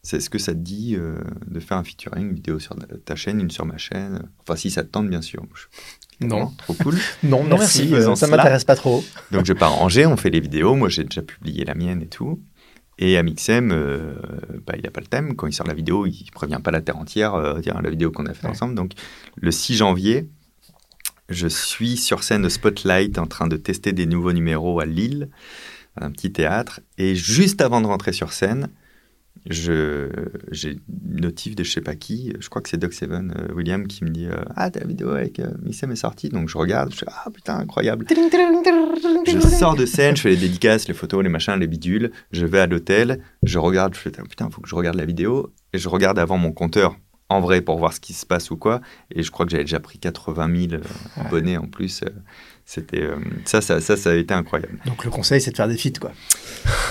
C'est- Est-ce que ça te dit euh, de faire un featuring, une vidéo sur ta chaîne, une sur ma chaîne? Enfin, si ça te tente, bien sûr. Je- Non. Trop cool. Non, Non, merci. merci, euh, ça m'intéresse pas trop. Donc je pars Angers, on fait les vidéos. Moi, j'ai déjà publié la mienne et tout. Et Amixem, euh, bah, il n'a pas le thème. Quand il sort la vidéo, il ne prévient pas la terre entière, euh, la vidéo qu'on a fait Ouais. ensemble. Donc le 6 janvier, je suis sur scène de Spotlight en train de tester des nouveaux numéros à Lille, un petit théâtre. Et juste avant de rentrer sur scène, j'ai une notif de je sais pas qui, je crois que c'est Doc Seven, euh, William, qui me dit euh, Ah, ta vidéo avec euh, Amixem est sortie. Donc je regarde, je fais Ah putain, incroyable. Je sors de scène, je fais les dédicaces, les photos, les machins, les bidules. Je vais à l'hôtel, je regarde, je fais putain, faut que je regarde la vidéo. Et je regarde avant mon compteur en vrai pour voir ce qui se passe ou quoi. Et je crois que j'avais déjà pris 80 000 euh, abonnés en plus. Euh, C'était euh, ça, ça, ça, ça a été incroyable. Donc le conseil, c'est de faire des feats, quoi.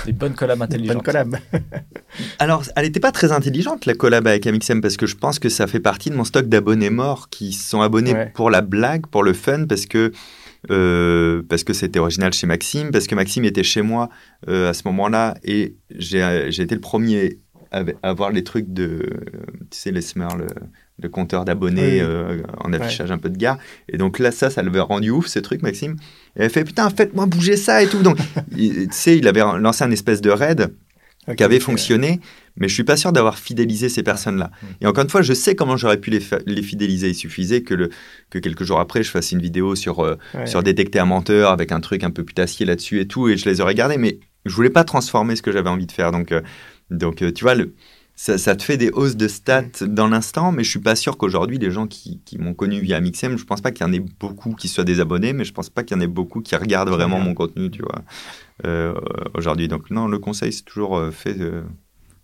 Des bonnes collabs Des intelligentes. bonnes collabs. Alors, elle n'était pas très intelligente la collab avec Amixem parce que je pense que ça fait partie de mon stock d'abonnés morts qui sont abonnés Ouais. pour la blague, pour le fun, parce que euh, parce que c'était original chez Maxime, parce que Maxime était chez moi euh, à ce moment-là et j'ai été le premier avoir les trucs de tu sais les smurfs, le, compteur d'abonnés Oui. euh, en affichage un peu de gare et donc là ça ça l'avait rendu ouf ce truc Maxime et elle fait putain faites-moi bouger ça et tout donc il- tu sais il avait lancé un espèce de raid qui avait fonctionné, mais je suis pas sûr d'avoir fidélisé ces personnes-là. Et encore une fois, je sais comment j'aurais pu les, les fidéliser. Il suffisait que, le, que quelques jours après, je fasse une vidéo sur, euh, Ouais. sur détecter un menteur avec un truc un peu putassier là-dessus et tout, et je les aurais gardés, mais je voulais pas transformer ce que j'avais envie de faire. Donc, euh, donc euh, tu vois, le, ça, ça te fait des hausses de stats dans l'instant, mais je suis pas sûr qu'aujourd'hui, les gens qui, qui m'ont connu via Mixem, je pense pas qu'il y en ait beaucoup qui soient des abonnés, mais je pense pas qu'il y en ait beaucoup qui regardent vraiment mon contenu, tu vois, euh, aujourd'hui. Donc, non, le conseil, c'est toujours euh, fait. euh,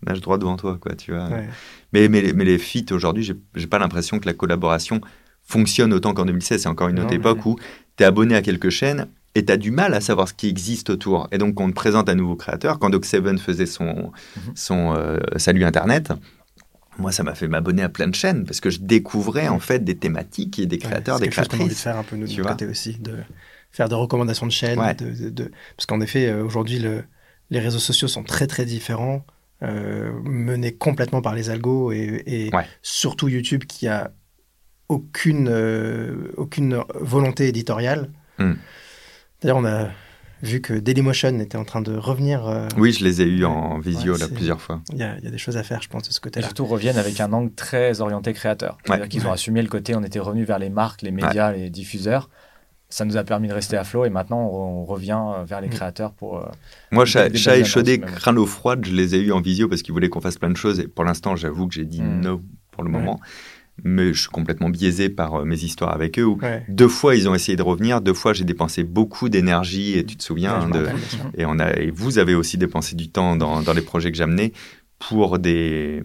nage droit devant toi, quoi, tu vois. Ouais. Mais, mais, les- mais les feats, aujourd'hui, j'ai pas l'impression que la collaboration fonctionne autant qu'en 2016. C'est encore une autre époque où tu es abonné à quelques chaînes et tu as du mal à savoir ce qui existe autour. Et donc, on te présente un nouveau créateur. Quand Doc Seven faisait son, Mhm. son euh, Salut Internet, moi, ça m'a fait m'abonner à plein de chaînes parce que je découvrais en fait des thématiques et des créateurs, Ouais, des quelque chose de créatrices. faire un peu nous, de côté aussi, de faire des recommandations de chaînes. Ouais. de- de- de- Parce qu'en effet, euh, aujourd'hui, le- les réseaux sociaux sont très très différents, euh, menés complètement par les algos et, et Ouais. surtout YouTube qui a aucune, euh, aucune volonté éditoriale. Hmm. D'ailleurs, on a vu que Dailymotion était en train de revenir. euh, Oui, je les ai eus Ouais. en visio Ouais, là c'est- plusieurs fois. Il y, a il y a des choses à faire, je pense, de ce Et côté-là. surtout reviennent avec un angle très orienté créateur. C'est-à-dire Ouais. qu'ils ont assumé le côté, on était revenu vers les marques, les médias, les diffuseurs. Ça nous a permis de rester à flot et maintenant on revient euh, vers les Mm. créateurs pour. euh, Moi, chat, des chat belles échaudé, annonces, même. crâne eau froide, je les ai eus en visio parce qu'ils voulaient qu'on fasse plein de choses. Et pour l'instant, j'avoue que j'ai dit Mm. no pour le Ouais. moment. Mais je suis complètement biaisé par euh, mes histoires avec eux. Où Ouais. deux fois, ils ont essayé de revenir. Deux fois, j'ai dépensé beaucoup d'énergie. Et tu te souviens Ouais, de... Et, on a, et vous avez aussi dépensé du temps dans, dans les projets que j'amenais pour des,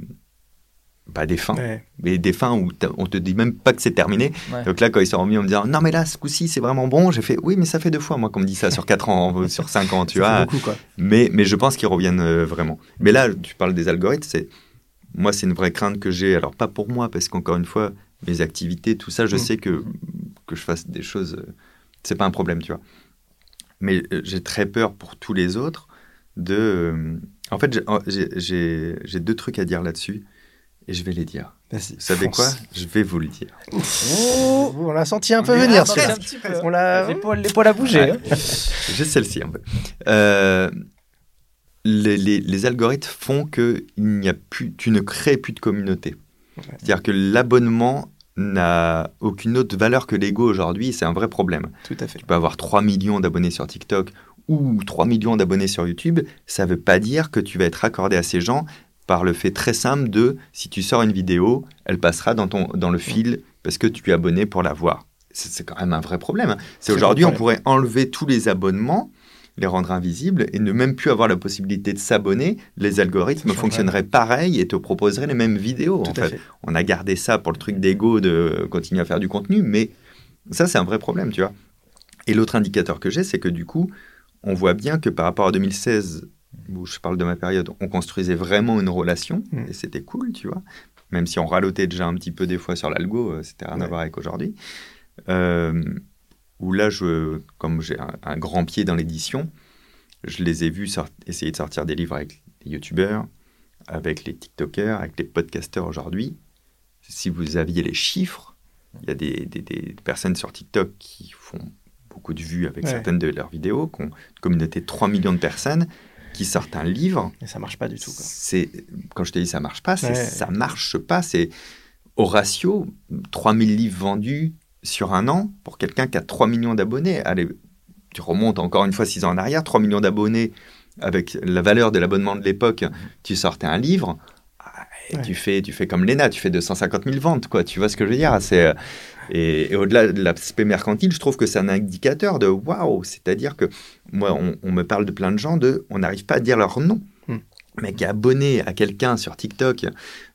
pas des fins, Ouais. mais des fins où on te dit même pas que c'est terminé. Donc là, quand ils sont remis en me disant non, mais là, ce coup-ci, c'est vraiment bon, j'ai fait oui, mais ça fait deux fois, moi, qu'on me dit ça sur quatre ans, sur cinq ans, tu vois. beaucoup, quoi. Mais, mais je pense qu'ils reviennent euh, vraiment. Mais là, tu parles des algorithmes, c'est moi, c'est une vraie crainte que j'ai. Alors, pas pour moi, parce qu'encore une fois, mes activités, tout ça, je Mm. sais que, que je fasse des choses, euh, c'est pas un problème, tu vois. Mais euh, j'ai très peur pour tous les autres de. euh, en fait, j'ai- deux trucs à dire là-dessus, et je vais les dire. Vous savez fonce. quoi Je vais vous le dire. Oh, on l'a senti un peu venir, celui-là. un petit peu. On l'a. L'épaule, l'épaule à bouger. hein. J'ai celle-ci un peu. Les, les- les algorithmes font que il n'y a plus, tu ne crées plus de communauté. C'est-à-dire que l'abonnement n'a aucune autre valeur que l'ego aujourd'hui. C'est un vrai problème. Tout à fait. Tu peux avoir 3 millions d'abonnés sur TikTok ou 3 millions d'abonnés sur YouTube. Ça ne veut pas dire que tu vas être accordé à ces gens par le fait très simple de si tu sors une vidéo, elle passera dans, ton, dans le fil parce que tu es abonné pour la voir. c'est quand même un vrai problème. C'est Très aujourd'hui, on pourrait enlever tous les abonnements, les rendre invisibles et ne même plus avoir la possibilité de s'abonner. Les algorithmes fonctionneraient pareil et te proposeraient les mêmes vidéos. Tout en fait. fait. On a gardé ça pour le truc d'ego de continuer à faire du contenu, mais ça, c'est un vrai problème, tu vois. Et l'autre indicateur que j'ai, c'est que du coup, on voit bien que par rapport à 2016, où je parle de ma période, on construisait vraiment une relation, Mm. et c'était cool, tu vois. Même si on ralotait déjà un petit peu des fois sur l'algo, euh, c'était rien à voir avec aujourd'hui. Euh, où là, je, comme j'ai un, un grand pied dans l'édition, je les ai vus sort- essayer de sortir des livres avec les youtubeurs, avec les tiktokers, avec les podcasteurs aujourd'hui. Si vous aviez les chiffres, il y a des, des- des personnes sur TikTok qui font beaucoup de vues avec Ouais. certaines de leurs vidéos, qui ont une communauté de 3 millions de personnes, qui sortent un livre. Et ça marche pas du tout. C'est quand je te dis ça marche pas, c'est Ouais. ça marche pas. C'est au ratio 3000 livres vendus sur un an pour quelqu'un qui a 3 millions d'abonnés. Allez, tu remontes encore une fois 6 ans en arrière, 3 millions d'abonnés avec la valeur de l'abonnement de l'époque, tu sortais un livre. ah, et Ouais. Tu, fais, tu fais comme Lena, tu fais 250 000 ventes, quoi. Tu vois ce que je veux dire? C'est euh, et, et au-delà de l'aspect mercantile, je trouve que c'est un indicateur de waouh. C'est-à-dire que moi, on, on me parle de plein de gens de, on n'arrive pas à dire leur nom. Hmm. mec qui est abonné à quelqu'un sur TikTok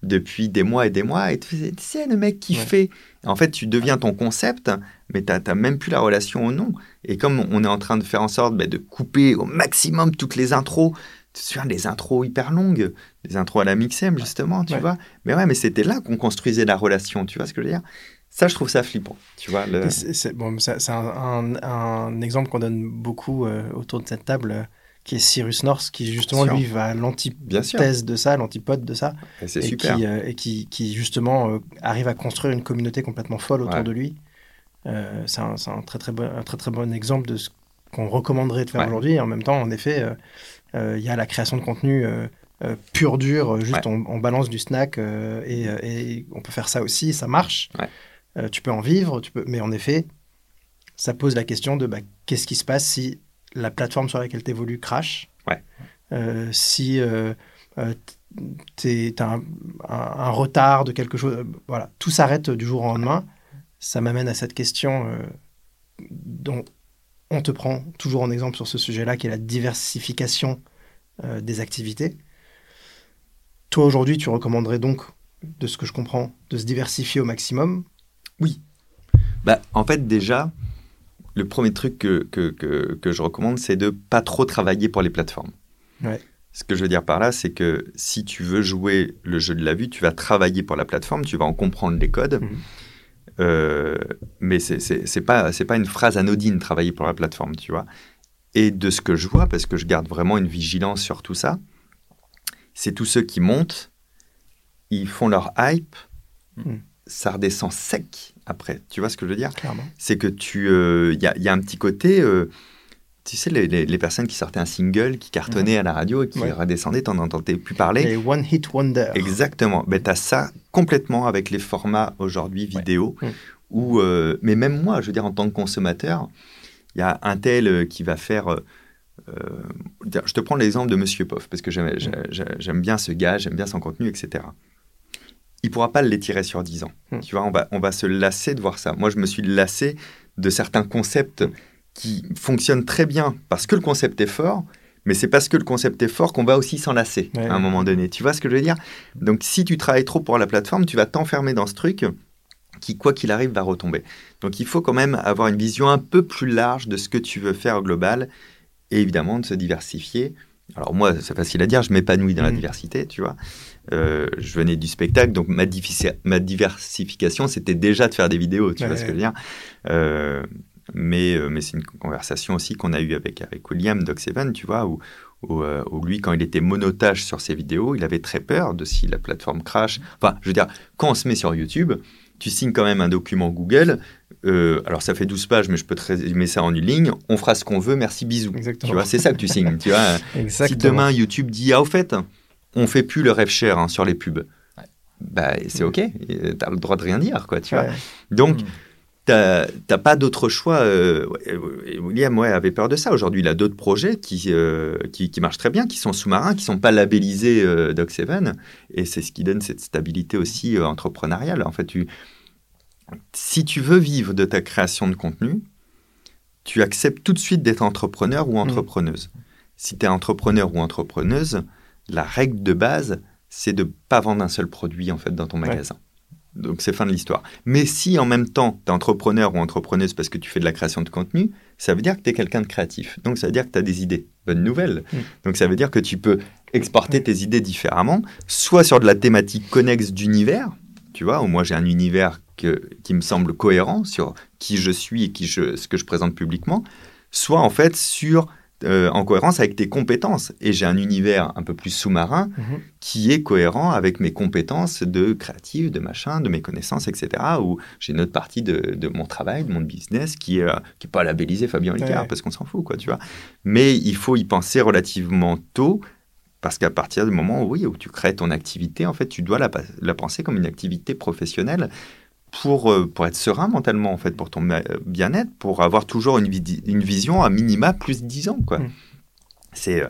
depuis des mois et des mois, et tu tu sais, le mec qui Ouais. fait. En fait, tu deviens ton concept, mais tu n'as même plus la relation au nom. Et comme on est en train de faire en sorte bah, de couper au maximum toutes les intros, tu te souviens des intros hyper longues, des intros à la Mixem, justement, tu Ouais. vois. Mais ouais, mais c'était là qu'on construisait la relation, tu vois ce que je veux dire? Ça, je trouve ça flippant, tu vois. le- C'est bon, un, un- un exemple qu'on donne beaucoup euh, autour de cette table, euh, qui est Cyrus North, qui justement, lui, va à l'antithèse de ça, l'antipode de ça, et super. qui, euh, et qui, qui, justement, euh, arrive à construire une communauté complètement folle autour Ouais. de lui. Euh, c'est un, très, très bon, un très, très bon exemple de ce qu'on recommanderait de faire Ouais. aujourd'hui. En même temps, en effet, il y a la création de contenu pur, dur, juste Ouais. on, on balance du snack, et, et on peut faire ça aussi, ça marche. Tu peux en vivre, tu peux... mais en effet, ça pose la question de bah, qu'est-ce qui se passe si la plateforme sur laquelle tu évolues crash Ouais. Euh, Si euh, euh, tu as un, un- un retard de quelque chose, euh, voilà, tout s'arrête du jour au lendemain. Ça m'amène à cette question dont on te prend toujours en exemple sur ce sujet-là, qui est la diversification des activités. Toi, aujourd'hui, tu recommanderais donc, de ce que je comprends, de se diversifier au maximum? Bah, en fait, déjà, le premier truc que, que, que, que je recommande, c'est de pas trop travailler pour les plateformes. Ouais. Ce que je veux dire par là, c'est que si tu veux jouer le jeu de la vue, tu vas travailler pour la plateforme, tu vas en comprendre les codes. Mhm. Euh, mais c'est pas, c'est pas une phrase anodine, travailler pour la plateforme, tu vois. Et de ce que je vois, parce que je garde vraiment une vigilance sur tout ça, c'est tous ceux qui montent, ils font leur hype, Mhm. Ça redescend sec après. Tu vois ce que je veux dire? Clairement. c'est que tu il y, a, y a un petit côté euh, tu sais les, les- les personnes qui sortaient un single qui cartonnaient à la radio et qui Ouais. redescendaient t'en entendais plus parler Les One Hit Wonder. exactement ben t'as ça complètement avec les formats aujourd'hui vidéo Mm. où euh, mais même moi je veux dire en tant que consommateur il y a un tel euh, qui va faire euh, euh, je te prends l'exemple de Monsieur Poff parce que j'aime j'ai- j'aime bien ce gars j'aime bien son contenu etc il pourra pas l'étirer sur 10 ans. Hmm. Tu vois, on va, on va se lasser de voir ça. Moi, je me suis lassé de certains concepts qui fonctionnent très bien parce que le concept est fort, mais c'est parce que le concept est fort qu'on va aussi s'en lasser Ouais. à un moment donné. Tu vois ce que je veux dire? Donc, si tu travailles trop pour la plateforme, tu vas t'enfermer dans ce truc qui, quoi qu'il arrive, va retomber. Donc, il faut quand même avoir une vision un peu plus large de ce que tu veux faire au global et évidemment de se diversifier. Alors moi, c'est facile à dire, je m'épanouis dans la Mhm. diversité, tu vois. Euh, je venais du spectacle, donc ma, diversification, c'était déjà de faire des vidéos, tu Ouais, vois ce que je veux dire. Euh, mais euh, mais c'est une conversation aussi qu'on a eue avec, avec William Doc Seven, tu vois, où, où, où lui, quand il était monotage sur ses vidéos, il avait très peur de si la plateforme crash. Enfin, je veux dire, quand on se met sur YouTube, tu signes quand même un document Google. euh, alors, ça fait 12 pages, mais je peux te résumer ça en une ligne. On fera ce qu'on veut, merci, bisous. Exactement. Tu vois, c'est ça que tu signes, tu vois. Exactement. Si demain YouTube dit ah au fait on fait plus le rêve cher hein, sur les pubs, Ouais. bah c'est ok, tu as le droit de rien dire quoi, tu vois. Ouais. Donc Mm. t'as pas d'autre choix. euh, William ouais, avait peur de ça. Aujourd'hui il a d'autres projets qui, euh, qui qui marchent très bien, qui sont sous-marins, qui sont pas labellisés euh, Doc Seven, et c'est ce qui donne cette stabilité aussi entrepreneuriale. En fait tu si tu veux vivre de ta création de contenu, tu acceptes tout de suite d'être entrepreneur ou entrepreneuse. Si tu es entrepreneur ou entrepreneuse, la règle de base, c'est de pas vendre un seul produit en fait dans ton magasin. Donc c'est fin de l'histoire. Mais si en même temps tu es entrepreneur ou entrepreneuse parce que tu fais de la création de contenu, ça veut dire que tu es quelqu'un de créatif. Donc ça veut dire que tu as des idées. Bonne nouvelle. Mm. Donc ça veut dire que tu peux exporter tes idées différemment, soit sur de la thématique connexe d'univers, tu vois, moi j'ai un univers qui me semble cohérent sur qui je suis et qui je, ce que je présente publiquement, soit en fait sur euh, en cohérence avec tes compétences. Et j'ai un univers un peu plus sous-marin mhm. qui est cohérent avec mes compétences de créatif, de machin, de mes connaissances, etc. Où j'ai une autre partie de, de, mon travail, de mon business qui n'est qui est pas labellisé Fabien Licard parce qu'on s'en fout, quoi, tu vois. Mais il faut y penser relativement tôt parce qu'à partir du moment où, oui, où tu crées ton activité, en fait, tu dois la, la penser comme une activité professionnelle pour, euh, pour être serein mentalement, en fait, pour ton bien-être, pour avoir toujours une, une vision à minima plus 10 ans. Quoi. Mm. C'est, euh,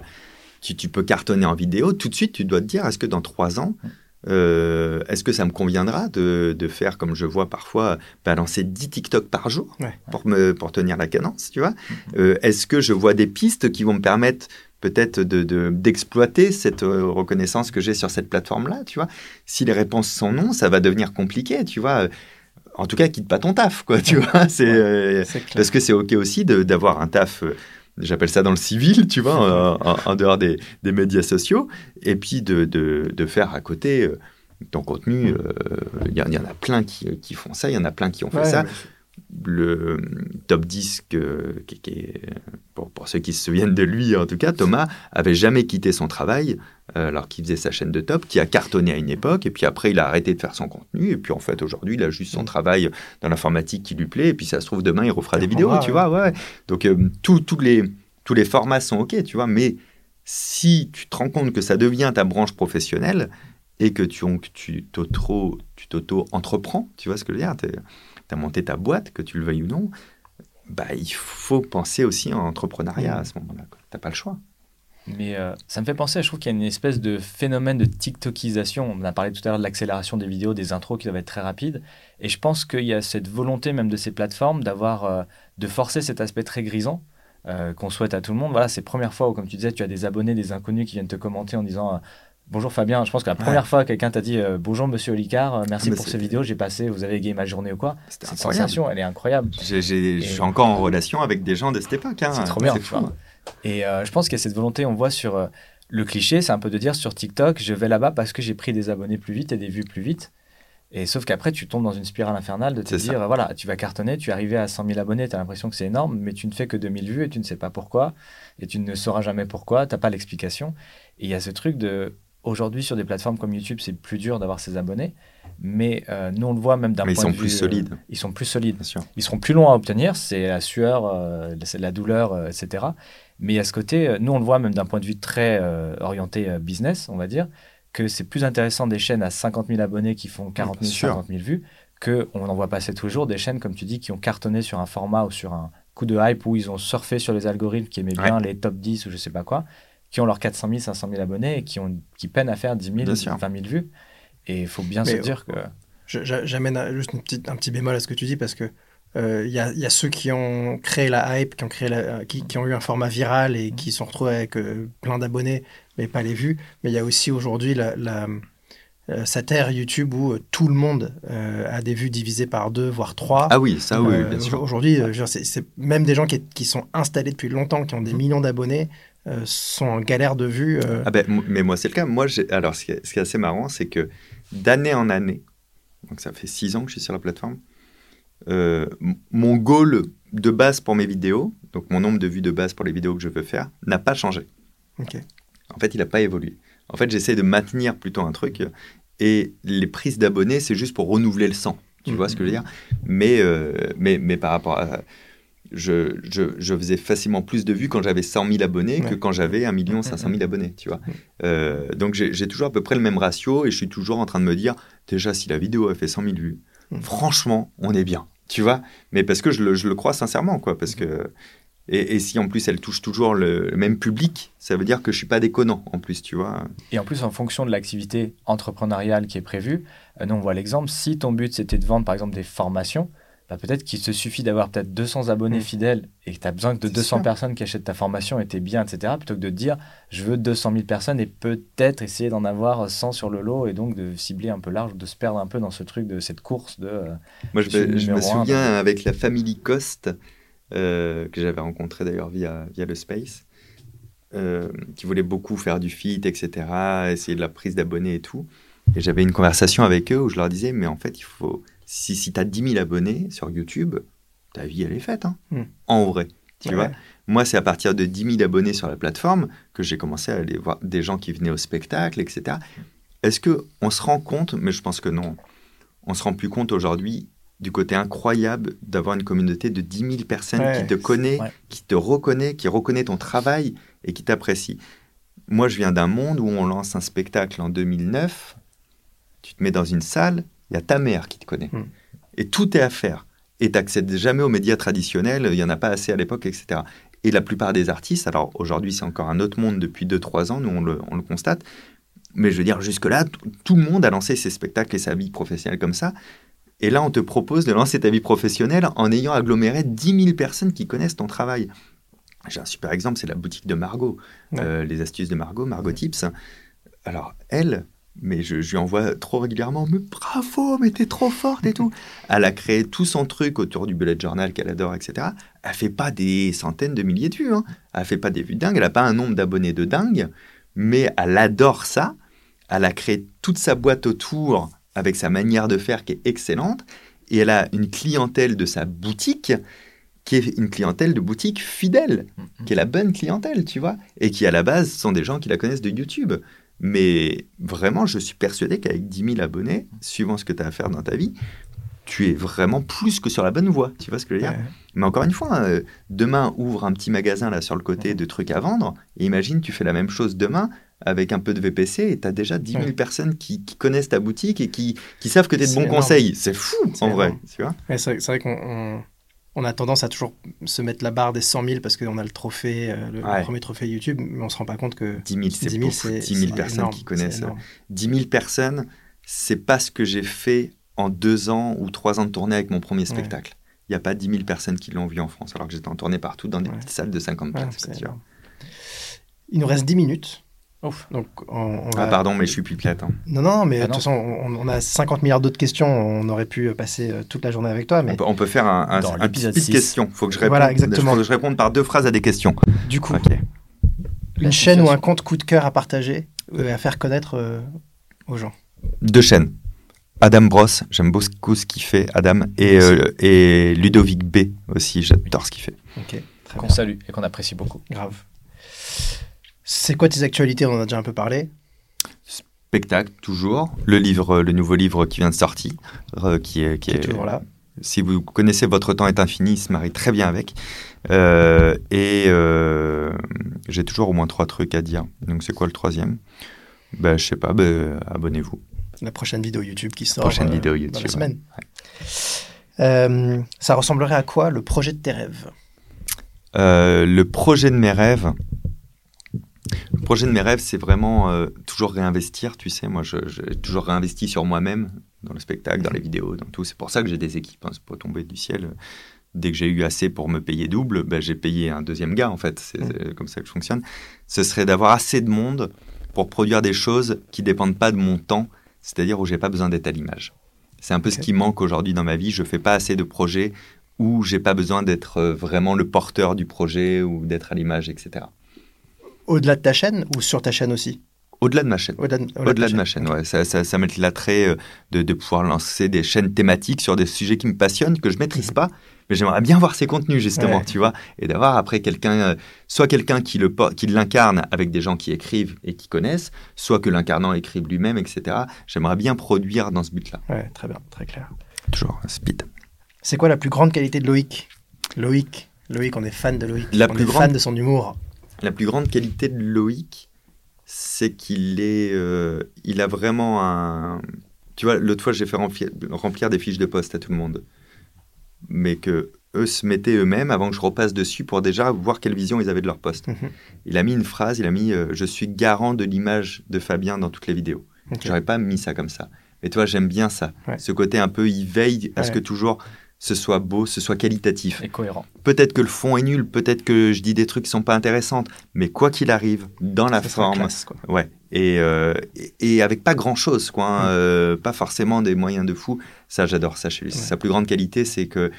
tu, tu, peux cartonner en vidéo, tout de suite, tu dois te dire, est-ce que dans 3 ans, mm. euh, est-ce que ça me conviendra de, de, faire, comme je vois parfois, balancer 10 TikTok par jour pour, me, pour tenir la cadence, tu vois? Mm. Est-ce que je vois des pistes qui vont me permettre peut-être d'exploiter de, cette reconnaissance que j'ai sur cette plateforme-là, tu vois? Si les réponses sont non, ça va devenir compliqué, tu vois? En tout cas, quitte pas ton taf, quoi, tu vois. C'est euh, parce que c'est ok aussi d'avoir un taf. Euh, j'appelle ça dans le civil, tu vois, en, dehors des, médias sociaux, et puis de, de, faire à côté euh, ton contenu. Il y, en a plein qui, qui, font ça, il y en a plein qui ont fait ça le top 10, qui, pour, ceux qui se souviennent de lui en tout cas, Thomas avait jamais quitté son travail euh, alors qu'il faisait sa chaîne de top, qui a cartonné à une époque, et puis après il a arrêté de faire son contenu, et puis en fait aujourd'hui il a juste son mm. travail dans l'informatique qui lui plaît, et puis ça se trouve demain il refera des vidéos, tu vois, ouais. Donc euh, tous les, tous les formats sont ok, tu vois, mais si tu te rends compte que ça devient ta branche professionnelle, et que tu, tu t'auto-entreprends, tu vois ce que je veux dire tu as monté ta boîte, que tu le veuilles ou non, bah, il faut penser aussi en entrepreneuriat à ce moment-là. Tu n'as pas le choix. Mais euh, ça me fait penser, je trouve qu'il y a une espèce de phénomène de TikTokisation. On a parlé tout à l'heure de l'accélération des vidéos, des intros qui doivent être très rapides. Et je pense qu'il y a cette volonté même de ces plateformes d'avoir, euh, de forcer cet aspect très grisant euh, qu'on souhaite à tout le monde. Voilà, c'est la première fois où, comme tu disais, tu as des abonnés, des inconnus qui viennent te commenter en disant Bonjour Fabien, je pense que la première fois quelqu'un t'a dit euh, bonjour Monsieur Olicard, euh, merci ah, pour cette vidéo, j'ai passé, vous avez égayé ma journée ou quoi Cette sensation, elle est incroyable. Je suis encore en relation avec des gens de cette époque. Hein. C'est trop bien, vois. Et euh, je pense qu'il y a cette volonté, on voit sur le cliché, c'est un peu de dire sur TikTok, je vais là-bas parce que j'ai pris des abonnés plus vite et des vues plus vite. Et sauf qu'après, tu tombes dans une spirale infernale de te dire, voilà, tu vas cartonner, tu es arrivé à 100 000 abonnés, tu as l'impression que c'est énorme, mais tu ne fais que 2000 vues et tu ne sais pas pourquoi, et tu ne sauras jamais pourquoi, tu n'as pas l'explication. Et il y a ce truc de, Aujourd'hui, sur des plateformes comme YouTube, c'est plus dur d'avoir ses abonnés. Mais euh, nous, on le voit même d'un point de vue. Ils sont plus solides. Euh, ils sont plus solides. Bien sûr. Ils seront plus longs à obtenir. C'est la sueur, euh, c'est la douleur, etc. Mais à ce côté, nous, on le voit même d'un point de vue très orienté business, on va dire, que c'est plus intéressant des chaînes à 50 000 abonnés qui font 40 000, 50 000 vues, qu'on en voit passer toujours des chaînes, comme tu dis, qui ont cartonné sur un format ou sur un coup de hype où ils ont surfé sur les algorithmes qui aimaient bien les top 10 ou je sais pas quoi qui ont leurs 400 000, 500 000 abonnés et qui, ont, qui peinent à faire 10 000, 20 000 vues. Et il faut bien se dire que. J'amène juste une petite, un petit bémol à ce que tu dis parce que il euh, y, a, y, a, ceux qui ont créé la hype, qui ont, créé la, qui, qui, ont eu un format viral et qui sont retrouvés avec euh, plein d'abonnés, mais pas les vues. Mais il y a aussi aujourd'hui la, la euh, cette ère YouTube où tout le monde a des vues divisées par deux, voire trois. Ah oui, ça oui, bien sûr. Aujourd'hui, c'est même des gens qui, qui, sont installés depuis longtemps, qui ont des mmh. millions d'abonnés, euh, sont en galère de vue. Euh. Ah ben, mais moi, c'est le cas. Moi, alors, ce qui, est, assez marrant, c'est que d'année en année, donc ça fait six ans que je suis sur la plateforme, euh, mon goal de base pour mes vidéos, donc mon nombre de vues de base pour les vidéos que je veux faire, n'a pas changé. En fait, il n'a pas évolué. En fait, j'essaie de maintenir plutôt un truc. Et les prises d'abonnés, c'est juste pour renouveler le sang. Tu vois ce que je veux dire? Mais, mais, mais par rapport à je, je, faisais facilement plus de vues quand j'avais 100 000 abonnés que quand j'avais 1 500 000 abonnés, tu vois. Euh, donc j'ai toujours à peu près le même ratio et je suis toujours en train de me dire, déjà, si la vidéo a fait 100 000 vues, franchement, on est bien, tu vois. Mais parce que je le, je le, crois sincèrement, quoi, parce que Et, et si en plus elle touche toujours le, le même public, ça veut dire que je suis pas déconnant en plus, tu vois. Et en plus, en fonction de l'activité entrepreneuriale qui est prévue, euh, nous on voit l'exemple, si ton but c'était de vendre par exemple des formations, bah, peut-être qu'il te suffit d'avoir peut-être 200 abonnés Mm. fidèles et que tu as besoin de C'est 200 sûr. personnes qui achètent ta formation et t'es bien, etc. Plutôt que de dire je veux 200 000 personnes et peut-être essayer d'en avoir 100 sur le lot et donc de cibler un peu large, de se perdre un peu dans ce truc de cette course de. euh, Moi, je, me- je me numéro un, souviens avec la famille Cost, euh, que j'avais rencontré d'ailleurs via, via le Space, euh, qui voulait beaucoup faire du fit, etc., essayer de la prise d'abonnés et tout. Et j'avais une conversation avec eux où je leur disais, mais en fait, il faut, si, si tu as 10 000 abonnés sur YouTube, ta vie, elle est faite, hein, Mm. en vrai. Tu Ouais. vois Moi, c'est à partir de 10 000 abonnés sur la plateforme que j'ai commencé à aller voir des gens qui venaient au spectacle, etc. Est-ce que on se rend compte, mais je pense que non, on se rend plus compte aujourd'hui du côté incroyable d'avoir une communauté de 10 000 personnes Ouais, qui te connaît, ouais. qui te reconnaît, qui reconnaît ton travail et qui t'apprécie. Moi, je viens d'un monde où on lance un spectacle en 2009, tu te mets dans une salle, il y a ta mère qui te connaît. Mm. Et tout est à faire. Et tu n'accèdes jamais aux médias traditionnels, il n'y en a pas assez à l'époque, etc. Et la plupart des artistes, alors aujourd'hui c'est encore un autre monde depuis 2-3 ans, nous on le, on le constate, mais je veux dire, jusque-là, tout le monde a lancé ses spectacles et sa vie professionnelle comme ça. Et là, on te propose de lancer ta vie professionnelle en ayant aggloméré 10 000 personnes qui connaissent ton travail. J'ai un super exemple, c'est la boutique de Margot, Ouais. Euh, les astuces de Margot, Margot Tips. Alors, elle, mais je, je lui envoie trop régulièrement, mais bravo, mais t'es trop forte et tout. Elle a créé tout son truc autour du bullet journal qu'elle adore, etc. Elle fait pas des centaines de milliers de vues, hein. elle fait pas des vues dingues, elle a pas un nombre d'abonnés de dingue, mais elle adore ça. Elle a créé toute sa boîte autour avec sa manière de faire qui est excellente, et elle a une clientèle de sa boutique qui est une clientèle de boutique fidèle qui est la bonne clientèle, tu vois, et qui à la base sont des gens qui la connaissent de YouTube. Mais vraiment, je suis persuadé qu'avec 10 000 abonnés, suivant ce que tu as à faire dans ta vie, tu es vraiment plus que sur la bonne voie, tu vois ce que je veux dire? Ouais. Mais encore une fois, euh, demain, ouvre un petit magasin là sur le côté de trucs à vendre, et imagine, tu fais la même chose demain avec un peu de VPC, et tu as déjà 10 000 Ouais. personnes qui, qui connaissent ta boutique et qui, qui savent que tu es de bons énorme. conseils. C'est fou, en vrai, énorme. c'est vrai, c'est vrai qu'on on, a tendance à toujours se mettre la barre des 100 000 parce qu'on a le trophée, euh, le, Ouais. premier trophée YouTube, mais on se rend pas compte que 10 000, c'est 10 000, beaucoup. c'est 10 000 c'est personnes énorme, qui connaissent. énorme. 10 000 personnes, c'est pas ce que j'ai fait en deux ans ou trois ans de tournée avec mon premier spectacle. Il n'y a pas 10 000 personnes qui l'ont vu en France, alors que j'étais en tournée partout dans des Ouais. petites salles de 50 Ouais, places. Il nous reste 10 minutes. Ouf. Donc, on, on Ah, pardon, mais je suis pipelette. hein. Non, non, mais Ah de toute façon, on, on a 50 milliards d'autres questions. On aurait pu euh, passer euh, toute la journée avec toi. Mais On, peut, on peut faire un, un, un petit l'épisode speed 6. question. faut que je réponde. Voilà, exactement. Faut que je réponde par deux phrases à des questions. du coup, une chaîne ou un compte coup de cœur à partager euh, et à faire connaître euh, aux gens. Deux chaînes. Adam Bros, j'aime beaucoup ce qu'il fait, Adam. Et, euh, et Ludovic B aussi, j'adore ce qu'il fait. Ok, très Qu'on salue et qu'on apprécie beaucoup. Grave. C'est quoi tes actualités? On en a déjà un peu parlé. Spectacle, toujours. Le livre, le nouveau livre qui vient de sortir, euh, qui est, qui Qui est est toujours là. Si vous connaissez Votre temps est infini, il se marie très bien avec. Euh, et euh, j'ai toujours au moins trois trucs à dire. Donc c'est quoi le troisième? Ben, Je sais pas, ben, abonnez-vous. La prochaine vidéo YouTube qui sort Prochaine euh, vidéo dans la semaine. Euh, ça ressemblerait à quoi le projet de tes rêves? Euh, le projet de mes rêves, le projet de mes rêves, c'est vraiment euh, toujours réinvestir. Tu sais, moi, j'ai toujours réinvesti sur moi-même, dans le spectacle, dans les vidéos, dans tout. C'est pour ça que j'ai des équipes. Hein, c'est pas tombé du ciel. Dès que j'ai eu assez pour me payer double, ben, j'ai payé un deuxième gars, en fait. C'est Mm. comme ça que je fonctionne. Ce serait d'avoir assez de monde pour produire des choses qui dépendent pas de mon temps, c'est-à-dire où j'ai pas besoin d'être à l'image. C'est un peu ce qui manque aujourd'hui dans ma vie. Je fais pas assez de projets où j'ai pas besoin d'être euh, vraiment le porteur du projet ou d'être à l'image, etc. Au-delà de ta chaîne ou sur ta chaîne aussi? Au-delà de ma chaîne. Au-delà de, ma chaîne, ouais. Ça, ça, ça m'est l'attrait euh, de, de pouvoir lancer des chaînes thématiques sur des sujets qui me passionnent, que je maîtrise pas, mais j'aimerais bien voir ces contenus, justement, Ouais. tu vois, et d'avoir après quelqu'un, euh, soit quelqu'un qui le qui l'incarne avec des gens qui écrivent et qui connaissent, soit que l'incarnant écrive lui-même, etc. J'aimerais bien produire dans ce but-là. Ouais, très bien, très clair. Toujours speed. C'est quoi la plus grande qualité de Loïc? Loïc, Loïc, on est fan de Loïc. La on plus est grande- fan de son humour. La plus grande qualité de Loïc, c'est qu'il est, euh, il a vraiment un. Tu vois, l'autre fois, j'ai fait remplir, remplir des fiches de poste à tout le monde, mais que eux se mettaient eux-mêmes avant que je repasse dessus pour déjà voir quelle vision ils avaient de leur poste. Mhm. Il a mis une phrase, il a mis euh, Je suis garant de l'image de Fabien dans toutes les vidéos. Ok. J'aurais pas mis ça comme ça. Mais toi, j'aime bien ça. Ouais. Ce côté un peu, il veille à ce que toujours ce soit beau, ce soit qualitatif. Et cohérent. Peut-être que le fond est nul, peut-être que je dis des trucs qui sont pas intéressants, mais quoi qu'il arrive, dans la Ça forme, classe, quoi. ouais, et, euh, et, et avec pas grand-chose, quoi, hein, Mm. euh, pas forcément des moyens de fou. Ça, j'adore ça chez lui. Ouais. Sa plus grande qualité, c'est que,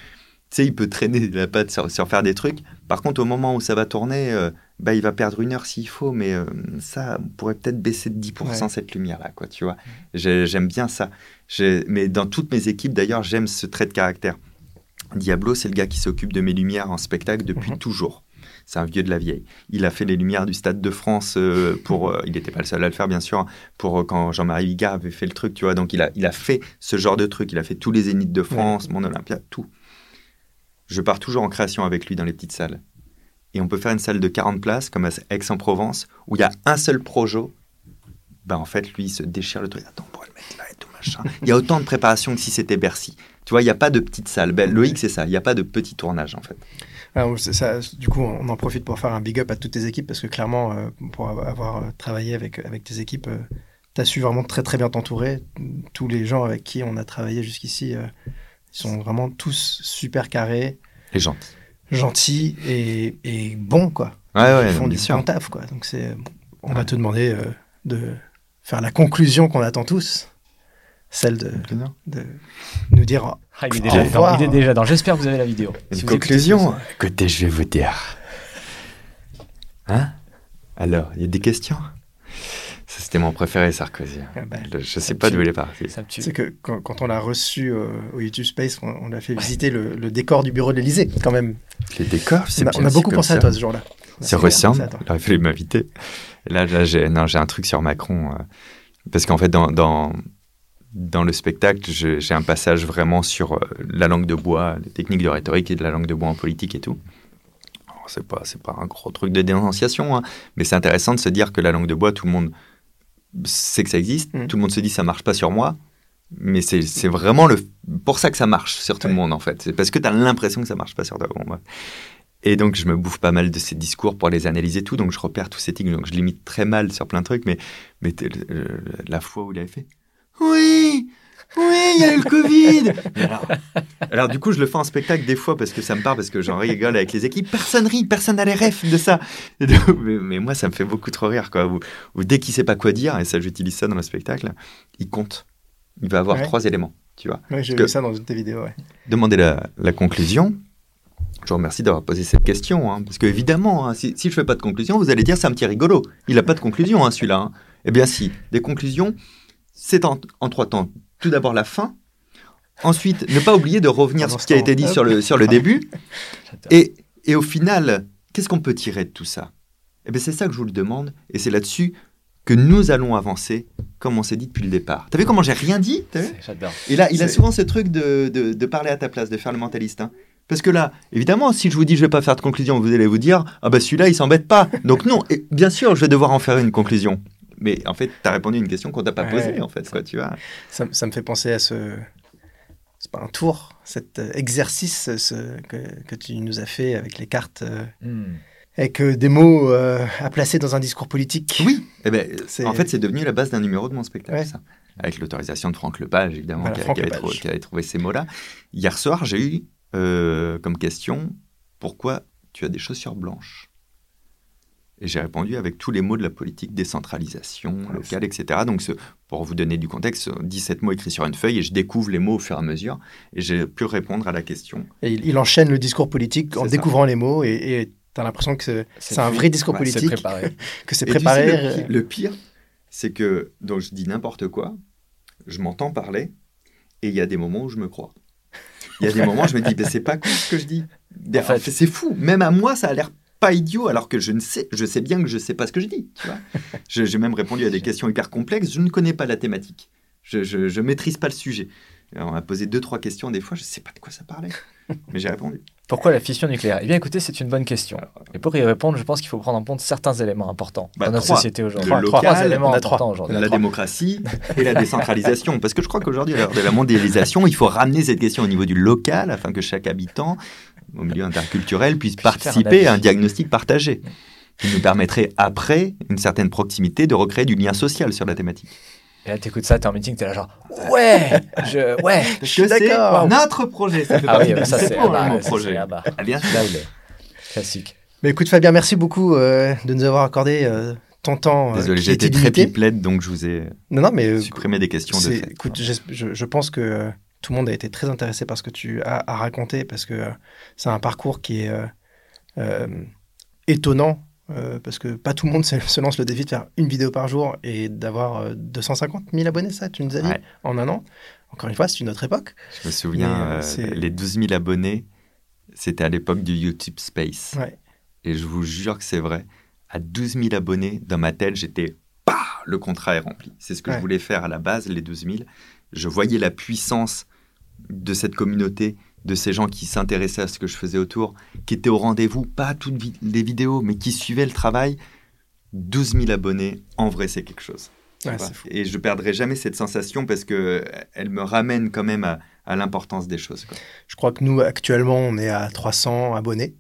sais, il peut traîner la patte sur, sur faire des trucs. Par contre, au moment où ça va tourner, euh, bah, il va perdre une heure s'il faut, mais euh, ça on pourrait peut-être baisser de 10% Ouais. cette lumière-là, quoi, tu vois. J'ai- J'aime bien ça. Mais dans toutes mes équipes, d'ailleurs, j'aime ce trait de caractère. Diablo, c'est le gars qui s'occupe de mes lumières en spectacle depuis Mhm. toujours. C'est un vieux de la vieille. Il a fait les lumières du Stade de France euh, pour. euh, il n'était pas le seul à le faire, bien sûr. Pour euh, quand Jean-Marie Bigard avait fait le truc, tu vois. Donc il a, il a fait ce genre de truc. Il a fait tous les Zéniths de France, mon Olympia, tout. Je pars toujours en création avec lui dans les petites salles. Et on peut faire une salle de 40 places, comme à Aix-en-Provence, où il y a un seul projo. Ben en fait, lui, il se déchire le truc. Attends, on le mettre là et tout machin. Il y a autant de préparation que si c'était Bercy. Tu vois, il n'y a pas de petite salle. Ben, Loïc, c'est ça. Il n'y a pas de petit tournage, en fait. Ça, du coup, on en profite pour faire un big up à toutes tes équipes parce que clairement, euh, pour avoir- euh, travaillé avec, avec tes équipes, tu as su vraiment très très bien t'entourer. Tous les gens avec qui on a travaillé jusqu'ici, euh, ils sont vraiment tous super carrés, Les gens. gentils et, et bons, quoi. Ouais, ouais, Ils font du bon taf, quoi. Donc, c'est, on va te demander euh, de faire la conclusion qu'on attend tous, celle de, de nous dire Ah, il, est déjà dans, il est déjà dans. J'espère que vous avez la vidéo. Une Si conclusion Écoutez, je vais vous dire. Hein? Alors, il y a des questions? C'était mon préféré, Sarkozy. Ah bah, Je Ça sais pas d'où il est parti. C'est que quand, quand on l'a reçu euh, au YouTube Space, on, on a fait visiter le, le décor du bureau de l'Elysée, quand même. Les décors, c'est On a, on beaucoup pensé ça. à toi ce jour-là. C'est ressemble. Il aurait fallu m'inviter. Là, là j'ai non, j'ai un truc sur Macron. euh, parce qu'en fait, dans, dans, dans le spectacle, j'ai un passage vraiment sur euh, la langue de bois, les techniques de rhétorique et de la langue de bois en politique et tout. C'est pas, c'est pas un gros truc de dénonciation, hein, mais c'est intéressant de se dire que la langue de bois, tout le monde sait que ça existe, Mhm. tout le monde se dit ça marche pas sur moi, mais c'est c'est vraiment le, pour ça que ça marche sur tout le monde en fait. C'est parce que tu as l'impression que ça marche pas sur toi. Bon. Et donc, je me bouffe pas mal de ces discours pour les analyser tout. Donc, je repère tous ces tics. Donc, je limite très mal sur plein de trucs. Mais, mais la fois où il avait fait Oui, oui, il y a eu le Covid. Alors, alors, du coup, je le fais en spectacle des fois parce que ça me parle, parce que j'en rigole avec les équipes. Personne rit, personne n'a les refs de ça. Donc, mais, mais moi, ça me fait beaucoup trop rire. Quoi. Ou, ou dès qu'il sait pas quoi dire, et ça, j'utilise ça dans le spectacle, il compte. Il va avoir Ouais. trois éléments. Tu vois. Ouais, j'ai vu ça dans une de tes vidéos. Ouais. demander la, la conclusion. Je vous remercie d'avoir posé cette question, hein, parce que évidemment, hein, si, si je fais pas de conclusion, vous allez dire c'est un petit rigolo. Il a pas de conclusion, hein, celui-là. Eh bien, si. Des conclusions, c'est en, en trois temps. Tout d'abord la fin. Ensuite, ne pas oublier de revenir sur ce qui a été dit sur le, sur le début. J'adore. Et, et au final, qu'est-ce qu'on peut tirer de tout ça? Eh bien, c'est ça que je vous le demande, et c'est là-dessus que nous allons avancer, comme on s'est dit depuis le départ. T'as vu comment j'ai rien dit? J'adore. et là, il a C'est- souvent ce truc de, de, de parler à ta place, de faire le mentaliste. hein. Parce que là, évidemment, si je vous dis je vais pas faire de conclusion, vous allez vous dire ah bah celui-là il s'embête pas. Donc non, et bien sûr je vais devoir en faire une conclusion. Mais en fait, tu as répondu à une question qu'on t'a pas Ouais. posée en fait, quoi, tu vois. Ça, ça me fait penser à ce. C'est pas un tour, cet euh, exercice ce- que, que tu nous as fait avec les cartes, euh, Hmm. avec euh, des mots euh, à placer dans un discours politique. Oui. Eh ben, en fait, c'est devenu la base d'un numéro de mon spectacle, Ouais. ça. Avec l'autorisation de Franck Lepage, évidemment, Voilà, qui, a- Franck qui avait Lepage. trou- qui avait trouvé ces mots-là. Hier soir, j'ai eu euh, comme question pourquoi tu as des chaussures blanches? Et j'ai répondu avec tous les mots de la politique, décentralisation, Ouais, locale, etc. Donc, ce- pour vous donner du contexte, 17 mots écrits sur une feuille et je découvre les mots au fur et à mesure. Et j'ai pu répondre à la question. Et il, il enchaîne le discours politique en ça. découvrant les mots et tu as l'impression que c'est un vrai discours politique, préparé. que c'est Et tu sais, préparé. le, euh, le pire, c'est que donc je dis n'importe quoi, je m'entends parler, et il y a des moments où je me crois. Il y a des moments où je me dis, Ben, c'est pas cool ce que je dis. En fait, c'est fou. Même à moi, ça a l'air pas idiot, alors que je ne sais, je sais bien que je sais pas ce que je dis. Tu vois Je- J'ai même répondu à des questions hyper complexes. Je ne connais pas la thématique. Je, je, je maîtrise pas le sujet. Alors, on m'a posé deux trois questions des fois, je sais pas de quoi ça parlait, mais j'ai répondu. Pourquoi la fission nucléaire? Eh bien, écoutez, c'est une bonne question. Et pour y répondre, je pense qu'il faut prendre en compte certains éléments importants Bah, dans notre trois. société aujourd'hui. Trois, local, éléments trois. importants aujourd'hui. la démocratie et la décentralisation. Parce que je crois qu'aujourd'hui, à l'heure de la mondialisation, il faut ramener cette question au niveau du local afin que chaque habitant au milieu interculturel puissent Puisse faire un participer à un diagnostic partagé qui nous permettrait après une certaine proximité de recréer du lien social sur la thématique. Et là, t'écoutes ça, t'es en meeting, t'es là genre, ouais, je, ouais. Je suis d'accord. notre projet. Ça fait Ah oui, ça c'est ah bah, mon ça, c'est- projet. ah bah, Ah, bien sûr. là où il est. Classique. Mais écoute, Fabien, merci beaucoup euh, de nous avoir accordé euh, ton temps. euh, Désolé, été très pipelette, donc je vous ai Non, non, mais euh, supprimé des questions de fait. écoute, je, je pense que euh, tout le monde a été très intéressé par ce que tu as à raconter parce que euh, c'est un parcours qui est euh, euh, étonnant. euh, parce que pas tout le monde se, lance le défi de faire une vidéo par jour et d'avoir euh, 250 000 abonnés, ça, tu nous as dit, Ouais. en un an. Encore une fois, c'est une autre époque. Je me souviens, euh, les 12 000 abonnés, c'était à l'époque du YouTube Space. Ouais. Et je vous jure que c'est vrai. À 12 000 abonnés, dans ma tête, j'étais Bah Le contrat est rempli. C'est ce que Ouais. je voulais faire à la base, les 12 000. Je voyais la puissance de cette communauté, de ces gens qui s'intéressaient à ce que je faisais autour, qui étaient au rendez-vous, pas toutes les vidéos, mais qui suivaient le travail. 12 000 abonnés, en vrai, c'est quelque chose. Ouais. Et je perdrai jamais cette sensation parce que euh, elle me ramène quand même à, à l'importance des choses. quoi. Je crois que nous, actuellement, on est à 300 abonnés.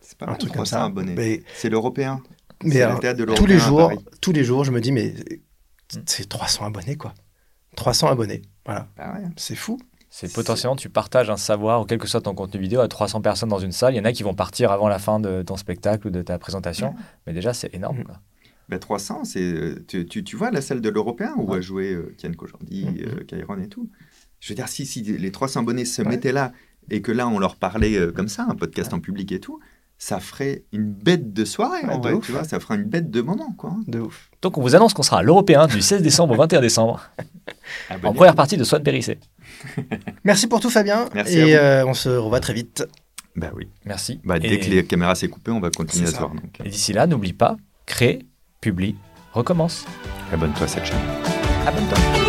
C'est pas un truc comme 300 ça. Mais, C'est l'européen. mais le alors, théâtre de tous les jours, tous les jours, je me dis, mais c'est 300 abonnés, quoi. 300 abonnés. Voilà. Bah ouais. C'est fou. C'est potentiellement, tu partages un savoir, ou quel que soit ton contenu vidéo, à 300 personnes dans une salle. Il y en a qui vont partir avant la fin de ton spectacle ou de ta présentation. Mais déjà, c'est énorme. Mm. quoi. Bah, 300, c'est euh, tu, tu, tu vois la salle de l'Européen où Ouais. a joué euh, Kian Kojandi, Mhm. euh, Kairon et tout. Je veux dire, si, si les 300 abonnés se Ouais. mettaient là et que là on leur parlait euh, comme ça, un podcast en public et tout, ça ferait une bête de soirée en de vrai, ouf. tu vois, ça ferait une bête de moment quoi. De ouf. Donc, on vous annonce qu'on sera à l'Européen du 16 décembre au 21 décembre, en première partie de Swan Périssé. Merci pour tout, Fabien. Merci à et vous. euh, on se revoit très vite. Bah oui. Merci. Bah, dès Et- que les caméras s'est coupées, on va continuer à se voir. Donc, Et d'ici là, n'oublie pas, crée, publie, recommence. abonne-toi à cette chaîne. Abonne-toi.